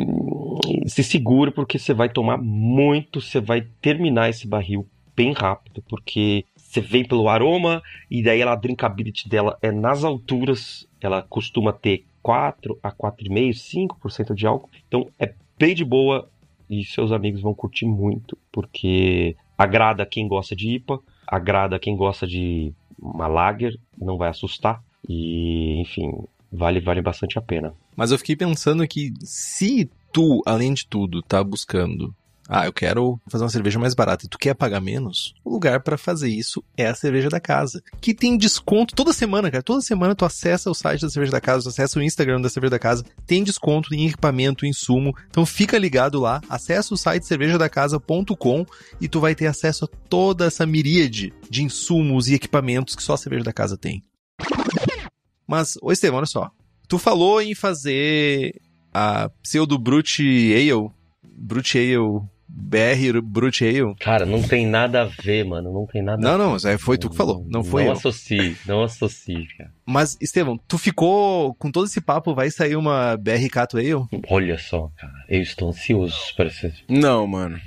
se segura porque você vai tomar muito, você vai terminar esse barril bem rápido, porque você vem pelo aroma e daí ela, a drinkability dela é nas alturas, ela costuma ter 4 a 4,5, 5% de álcool. Então é bem de boa e seus amigos vão curtir muito, porque agrada quem gosta de IPA, agrada quem gosta de uma lager, não vai assustar. E, enfim, vale, vale bastante a pena. Mas eu fiquei pensando que se tu, além de tudo, tá buscando ah, eu quero fazer uma cerveja mais barata e tu quer pagar menos, o lugar para fazer isso é a cerveja da casa, que tem desconto toda semana, cara. Toda semana tu acessa o site da cerveja da casa, tu acessa o Instagram da cerveja da casa, tem desconto em equipamento, insumo. Então fica ligado lá, acessa o site cervejadacasa.com e tu vai ter acesso a toda essa miríade de insumos e equipamentos que só a cerveja da casa tem. Mas, ô Estevam, olha só. Tu falou em fazer a pseudo Brute Ale, Brute Ale, BR Brute Ale. Cara, não tem nada a ver, mano. Não tem nada Não, a ver. não, aí foi tu que falou, não foi Não eu. associe, não associe, cara. Mas, Estevam, tu ficou com todo esse papo, vai sair uma BR Cato Ale? Olha só, cara. Eu estou ansioso para esse. Não, mano.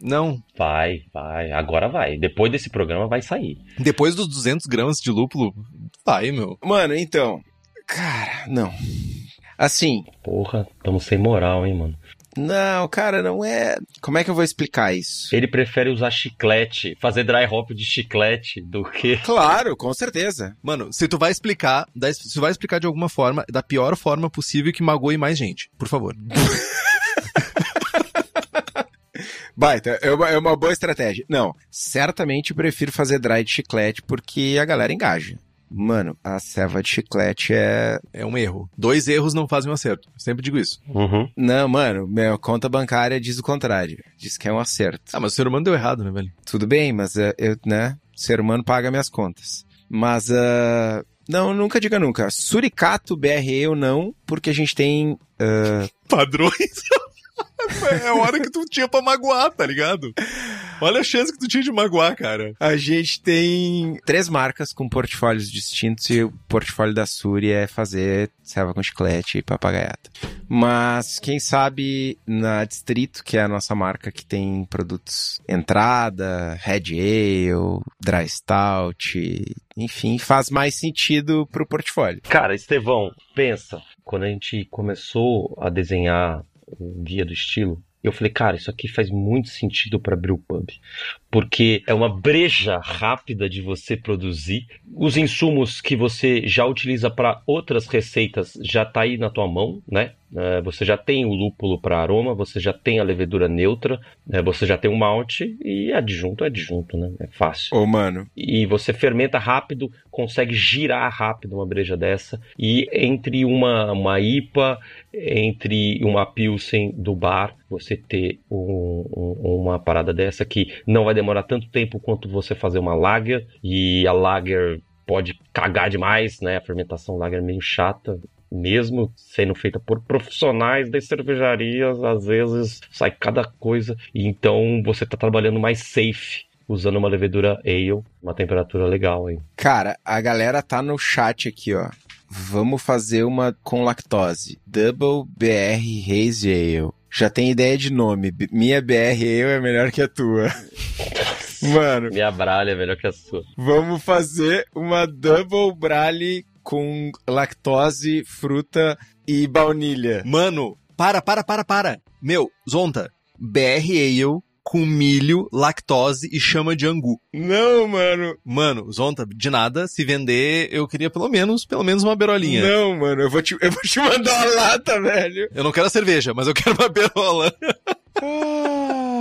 Não. Vai, vai. Agora vai. Depois desse programa vai sair. Depois dos 200 gramas de lúpulo, vai, meu. Mano, então. Cara, não. Assim, Porra, estamos sem moral, hein, mano. Não, cara, não é. Como é que eu vou explicar isso? Ele prefere usar chiclete, fazer dry hop de chiclete do que. Claro, com certeza. Mano, se tu vai explicar, se tu vai explicar de alguma forma, da pior forma possível que magoe mais gente, por favor. Baita, é uma, é uma boa estratégia. Não, certamente prefiro fazer dry de chiclete porque a galera engaja. Mano, a ceva de chiclete é. É um erro. Dois erros não fazem um acerto. Eu sempre digo isso. Uhum. Não, mano, minha conta bancária diz o contrário. Diz que é um acerto. Ah, mas o ser humano deu errado, né, velho? Tudo bem, mas é, eu, né? O ser humano paga minhas contas. Mas, ah, não, nunca diga nunca. Suricato BRE ou não, porque a gente tem. ah, Padrões. é a hora que tu tinha pra magoar, tá ligado? Olha a chance que tu tinha de magoar, cara. a gente tem três marcas com portfólios distintos e o portfólio da Suri é fazer serva com chiclete e papagaiata. Mas quem sabe na Distrito, que é a nossa marca que tem produtos entrada, Red Ale, Dry Stout, enfim, faz mais sentido pro portfólio. Cara, Estevão, pensa. Quando a gente começou a desenhar o guia do estilo, eu falei, cara, isso aqui faz muito sentido para Brew Pub. Porque é uma breja rápida de você produzir. Os insumos que você já utiliza para outras receitas já tá aí na tua mão, né? É, você já tem o lúpulo para aroma, você já tem a levedura neutra, né? você já tem o malte e adjunto é adjunto, né? É fácil Ô, mano, e você fermenta rápido, consegue girar rápido uma breja dessa. E entre uma, uma IPA, entre uma Pilsen do bar, você ter um- um- uma parada dessa que não vai demorar tanto tempo quanto você fazer uma lager. E a lager pode cagar demais, né? A fermentação lager é meio chata. Mesmo sendo feita por profissionais das cervejarias, às vezes sai cada coisa. E então você está trabalhando mais safe usando uma levedura ale, uma temperatura legal, hein? cara, a galera tá no chat aqui, ó. Vamos fazer uma com lactose. Double BR Haze Ale. Já tem ideia de nome. Minha BR Ale é melhor que a tua. Mano, Minha bralha é melhor que a sua. vamos fazer uma Double Brale com lactose, fruta e baunilha. Mano, para, para, para, para. Meu, Zonta, BR Ale com milho, lactose e chama de angu. Não, mano. Mano, Zonta, de nada, se vender, eu queria pelo menos, pelo menos uma berolinha. Não, mano. Eu vou, te, eu vou te mandar uma lata, velho. Eu não quero a cerveja, mas eu quero uma berola.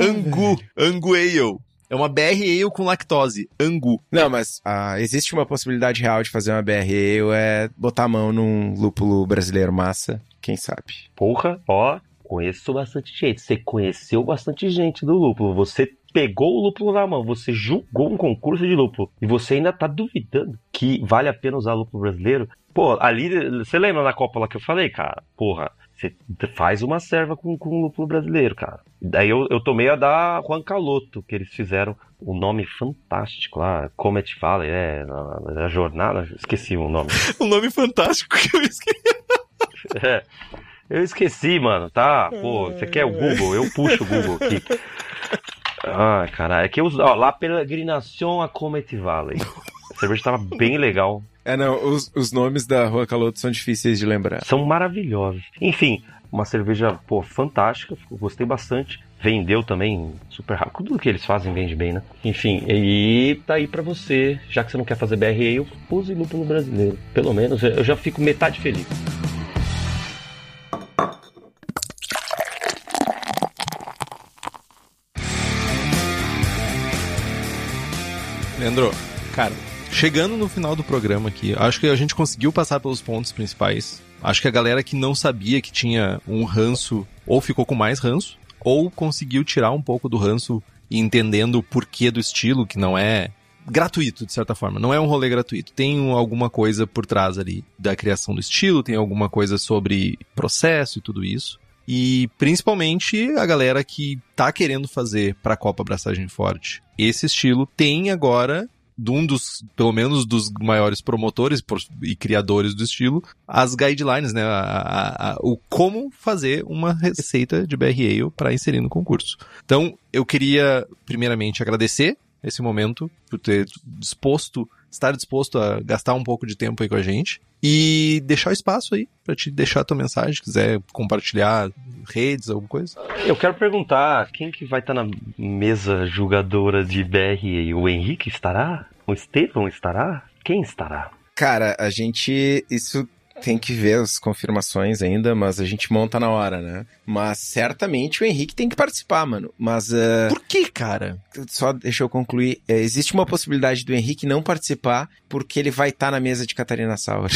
Angu, Angu Ale. É uma BR Ale com lactose, Angu. Não, mas ah, existe uma possibilidade real de fazer uma BR Ale, é botar a mão num lúpulo brasileiro massa. Quem sabe? Porra, ó, conheço bastante gente. Você conheceu bastante gente do lúpulo. Você pegou o lúpulo na mão, você julgou um concurso de lúpulo e você ainda tá duvidando que vale a pena usar lúpulo brasileiro. Pô, ali, você lembra na Copa lá que eu falei, cara? Porra, você faz uma serva com, com lúpulo brasileiro, cara. Daí eu, eu tomei a da Juan Caloto, que eles fizeram um nome fantástico lá, como é te fala, é, na, na jornada, esqueci o nome. Um nome fantástico que eu esqueci. É. Eu esqueci, mano, tá? Pô, você quer o Google? Eu puxo o Google aqui. Ah, caralho. É que eu uso. Ó, La Peregrinação a Comet Valley. A cerveja tava bem legal. É, não, os, os nomes da Rua Caloto são difíceis de lembrar. São maravilhosos. Enfim, uma cerveja, pô, fantástica. Gostei bastante. Vendeu também super rápido. Tudo que eles fazem vende bem, né? Enfim, e tá aí pra você. Já que você não quer fazer BR Ale, use lúpulo brasileiro. Pelo menos eu já fico metade feliz. Leandro, cara, chegando no final do programa aqui, acho que a gente conseguiu passar pelos pontos principais. Acho que a galera que não sabia que tinha um ranço, ou ficou com mais ranço, ou conseguiu tirar um pouco do ranço entendendo o porquê do estilo, que não é gratuito, de certa forma. Não é um rolê gratuito. Tem alguma coisa por trás ali da criação do estilo, tem alguma coisa sobre processo e tudo isso. E principalmente a galera que tá querendo fazer para a Copa Braçagem Forte esse estilo tem agora de um dos, pelo menos dos maiores promotores e criadores do estilo, as guidelines, né? A, a, a, o como fazer uma receita de BR Ale para inserir no concurso. Então, eu queria, primeiramente, agradecer esse momento por ter disposto, estar disposto a gastar um pouco de tempo aí com a gente e deixar o espaço aí para te deixar a tua mensagem, quiser compartilhar redes, alguma coisa. Eu quero perguntar, quem que vai estar tá na mesa julgadora de BR? O Henrique estará? O Estevão estará? Quem estará? Cara, a gente. Isso tem que ver as confirmações ainda, mas a gente monta na hora, né? Mas certamente o Henrique tem que participar, mano. Mas. Uh... Por que, cara? Só deixa eu concluir. É, existe uma possibilidade do Henrique não participar porque ele vai estar tá na mesa de Catarina Sauer.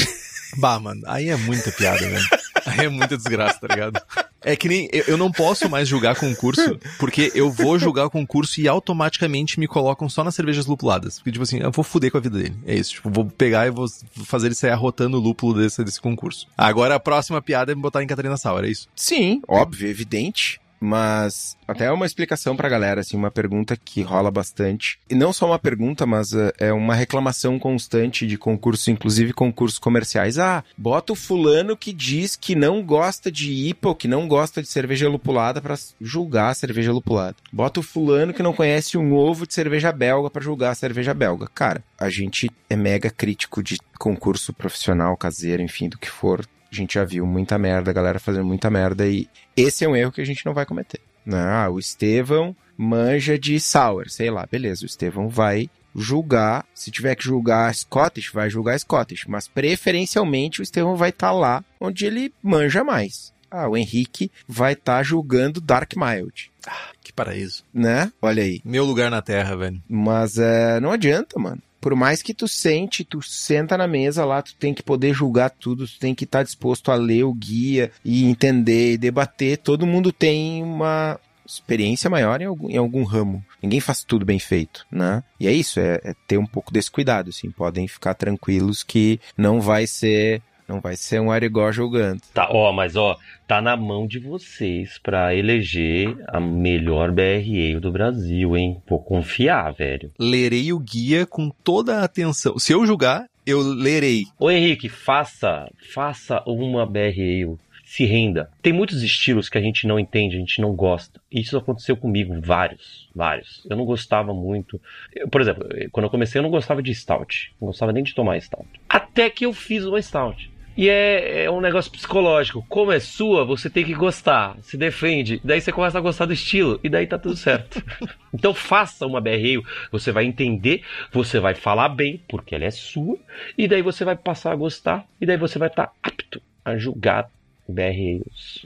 Bah, mano, aí é muita piada, velho. Aí é muita desgraça, tá ligado? É que nem. Eu, eu não posso mais julgar concurso, porque eu vou julgar o concurso e automaticamente me colocam só nas cervejas lupuladas. Porque, tipo assim, eu vou fuder com a vida dele. É isso. Tipo, vou pegar e vou fazer ele sair arrotando o lúpulo desse, desse concurso. Agora a próxima piada é me botar em Catarina Sauer, é isso? Sim, óbvio, evidente. Mas até uma explicação pra galera, assim, uma pergunta que rola bastante. E não só uma pergunta, mas uh, é uma reclamação constante de concurso, inclusive concursos comerciais. Ah, bota o fulano que diz que não gosta de IPA ou que não gosta de cerveja lupulada para julgar a cerveja lupulada. Bota o fulano que não conhece um ovo de cerveja belga para julgar a cerveja belga. Cara, a gente é mega crítico de concurso profissional, caseiro, enfim, do que for a gente já viu muita merda, a galera fazendo muita merda e esse é um erro que a gente não vai cometer. Né? Ah, o Estevão manja de sour, sei lá, beleza, o Estevão vai julgar, se tiver que julgar Scottish, vai julgar Scottish, mas preferencialmente o Estevão vai estar tá lá onde ele manja mais. Ah, o Henrique vai estar tá julgando Dark Mild. Ah, que paraíso. Né? Olha aí. Meu lugar na Terra, velho. Mas é, não adianta, mano por mais que tu sente, tu senta na mesa lá, tu tem que poder julgar tudo, tu tem que estar tá disposto a ler o guia e entender e debater. Todo mundo tem uma experiência maior em algum, em algum ramo. Ninguém faz tudo bem feito, né? E é isso, é, é ter um pouco desse cuidado, assim. Podem ficar tranquilos que não vai ser não vai ser um Arigó jogando. Tá, ó, mas ó, tá na mão de vocês para eleger a melhor BRE do Brasil, hein? Vou confiar, velho. Lerei o guia com toda a atenção. Se eu julgar, eu lerei. Ô Henrique, faça, faça uma BRE se renda. Tem muitos estilos que a gente não entende, a gente não gosta. Isso aconteceu comigo, vários, vários. Eu não gostava muito. Eu, por exemplo, quando eu comecei, eu não gostava de stout. Não gostava nem de tomar stout. Até que eu fiz uma stout. E é, é, um negócio psicológico. Como é sua, você tem que gostar. Se defende. Daí você começa a gostar do estilo. E daí tá tudo certo. então faça uma BRU. Você vai entender. Você vai falar bem, porque ela é sua. E daí você vai passar a gostar. E daí você vai estar tá apto a julgar BRUs.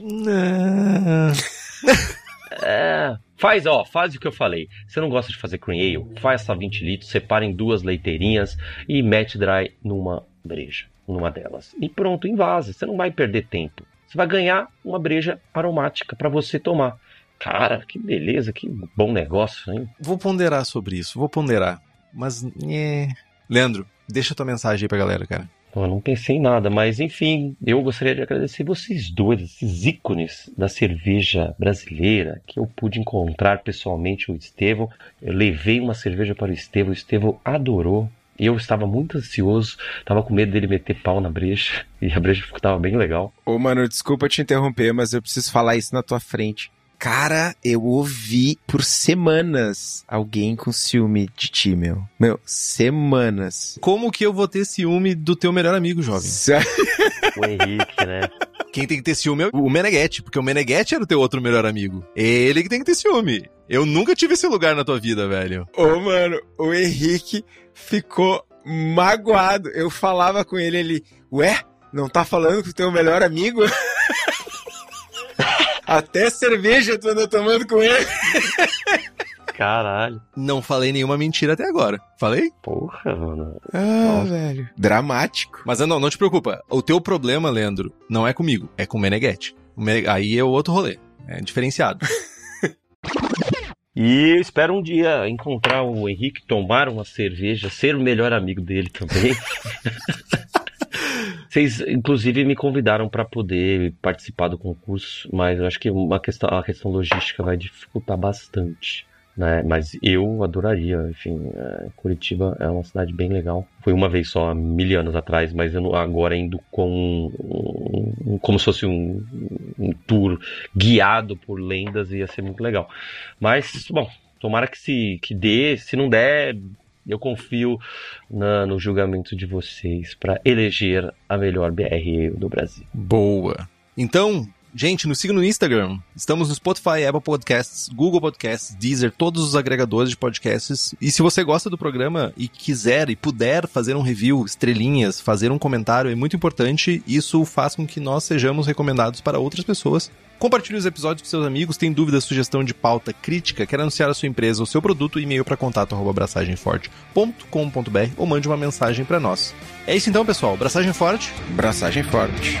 é. Faz, ó, faz o que eu falei. Você não gosta de fazer cream ale? Essa 20 litros, separa em duas leiteirinhas e mete dry numa breja numa delas. E pronto, invasa. Você não vai perder tempo. Você vai ganhar uma breja aromática para você tomar. Cara, que beleza, que bom negócio, hein? Vou ponderar sobre isso, vou ponderar. Mas, é... Leandro, deixa tua mensagem aí pra galera, cara. Eu não pensei em nada, mas enfim, eu gostaria de agradecer vocês dois, esses ícones da cerveja brasileira, que eu pude encontrar pessoalmente o Estevão. Eu levei uma cerveja para o Estevão, o Estevão adorou. Eu estava muito ansioso, estava com medo dele meter pau na brecha, e a brecha estava bem legal. Ô, mano, desculpa te interromper, mas eu preciso falar isso na tua frente. Cara, eu ouvi por semanas alguém com ciúme de ti, meu. Meu, semanas. Como que eu vou ter ciúme do teu melhor amigo, jovem? o Henrique, né? Quem tem que ter ciúme é o Meneghetti, porque o Meneghetti era o teu outro melhor amigo. Ele que tem que ter ciúme. Eu nunca tive esse lugar na tua vida, velho. Ô, mano, o Henrique ficou magoado. Eu falava com ele, ele, ué, não tá falando com o teu melhor amigo? Até cerveja tu anda tomando com ele. Caralho. Não falei nenhuma mentira até agora. Falei? Porra, mano. Ah, Nossa. velho. Dramático. Mas não, não te preocupa. O teu problema, Leandro, não é comigo, é com o Meneghetti. Aí é o outro rolê. É diferenciado. E eu espero um dia encontrar o Henrique, tomar uma cerveja, ser o melhor amigo dele também. Vocês, inclusive, me convidaram para poder participar do concurso, mas eu acho que uma questão, a questão logística vai dificultar bastante. Né? Mas eu adoraria, enfim, é, Curitiba é uma cidade bem legal. Foi uma vez só, mil anos atrás, mas eu agora indo com um, como se fosse um, um tour guiado por lendas ia ser muito legal. Mas, bom, tomara que se que dê, se não der, eu confio na, no julgamento de vocês para eleger a melhor BR do Brasil. Boa. Então, Gente, nos siga no Instagram. Estamos no Spotify, Apple Podcasts, Google Podcasts, Deezer, todos os agregadores de podcasts. E se você gosta do programa e quiser e puder fazer um review, estrelinhas, fazer um comentário, é muito importante. Isso faz com que nós sejamos recomendados para outras pessoas. Compartilhe os episódios com seus amigos. Tem dúvida, sugestão de pauta, crítica, quer anunciar a sua empresa ou seu produto, e-mail para contato@braçagemforte.com.br ou mande uma mensagem para nós. É isso então, pessoal. Braçagem forte. Braçagem forte.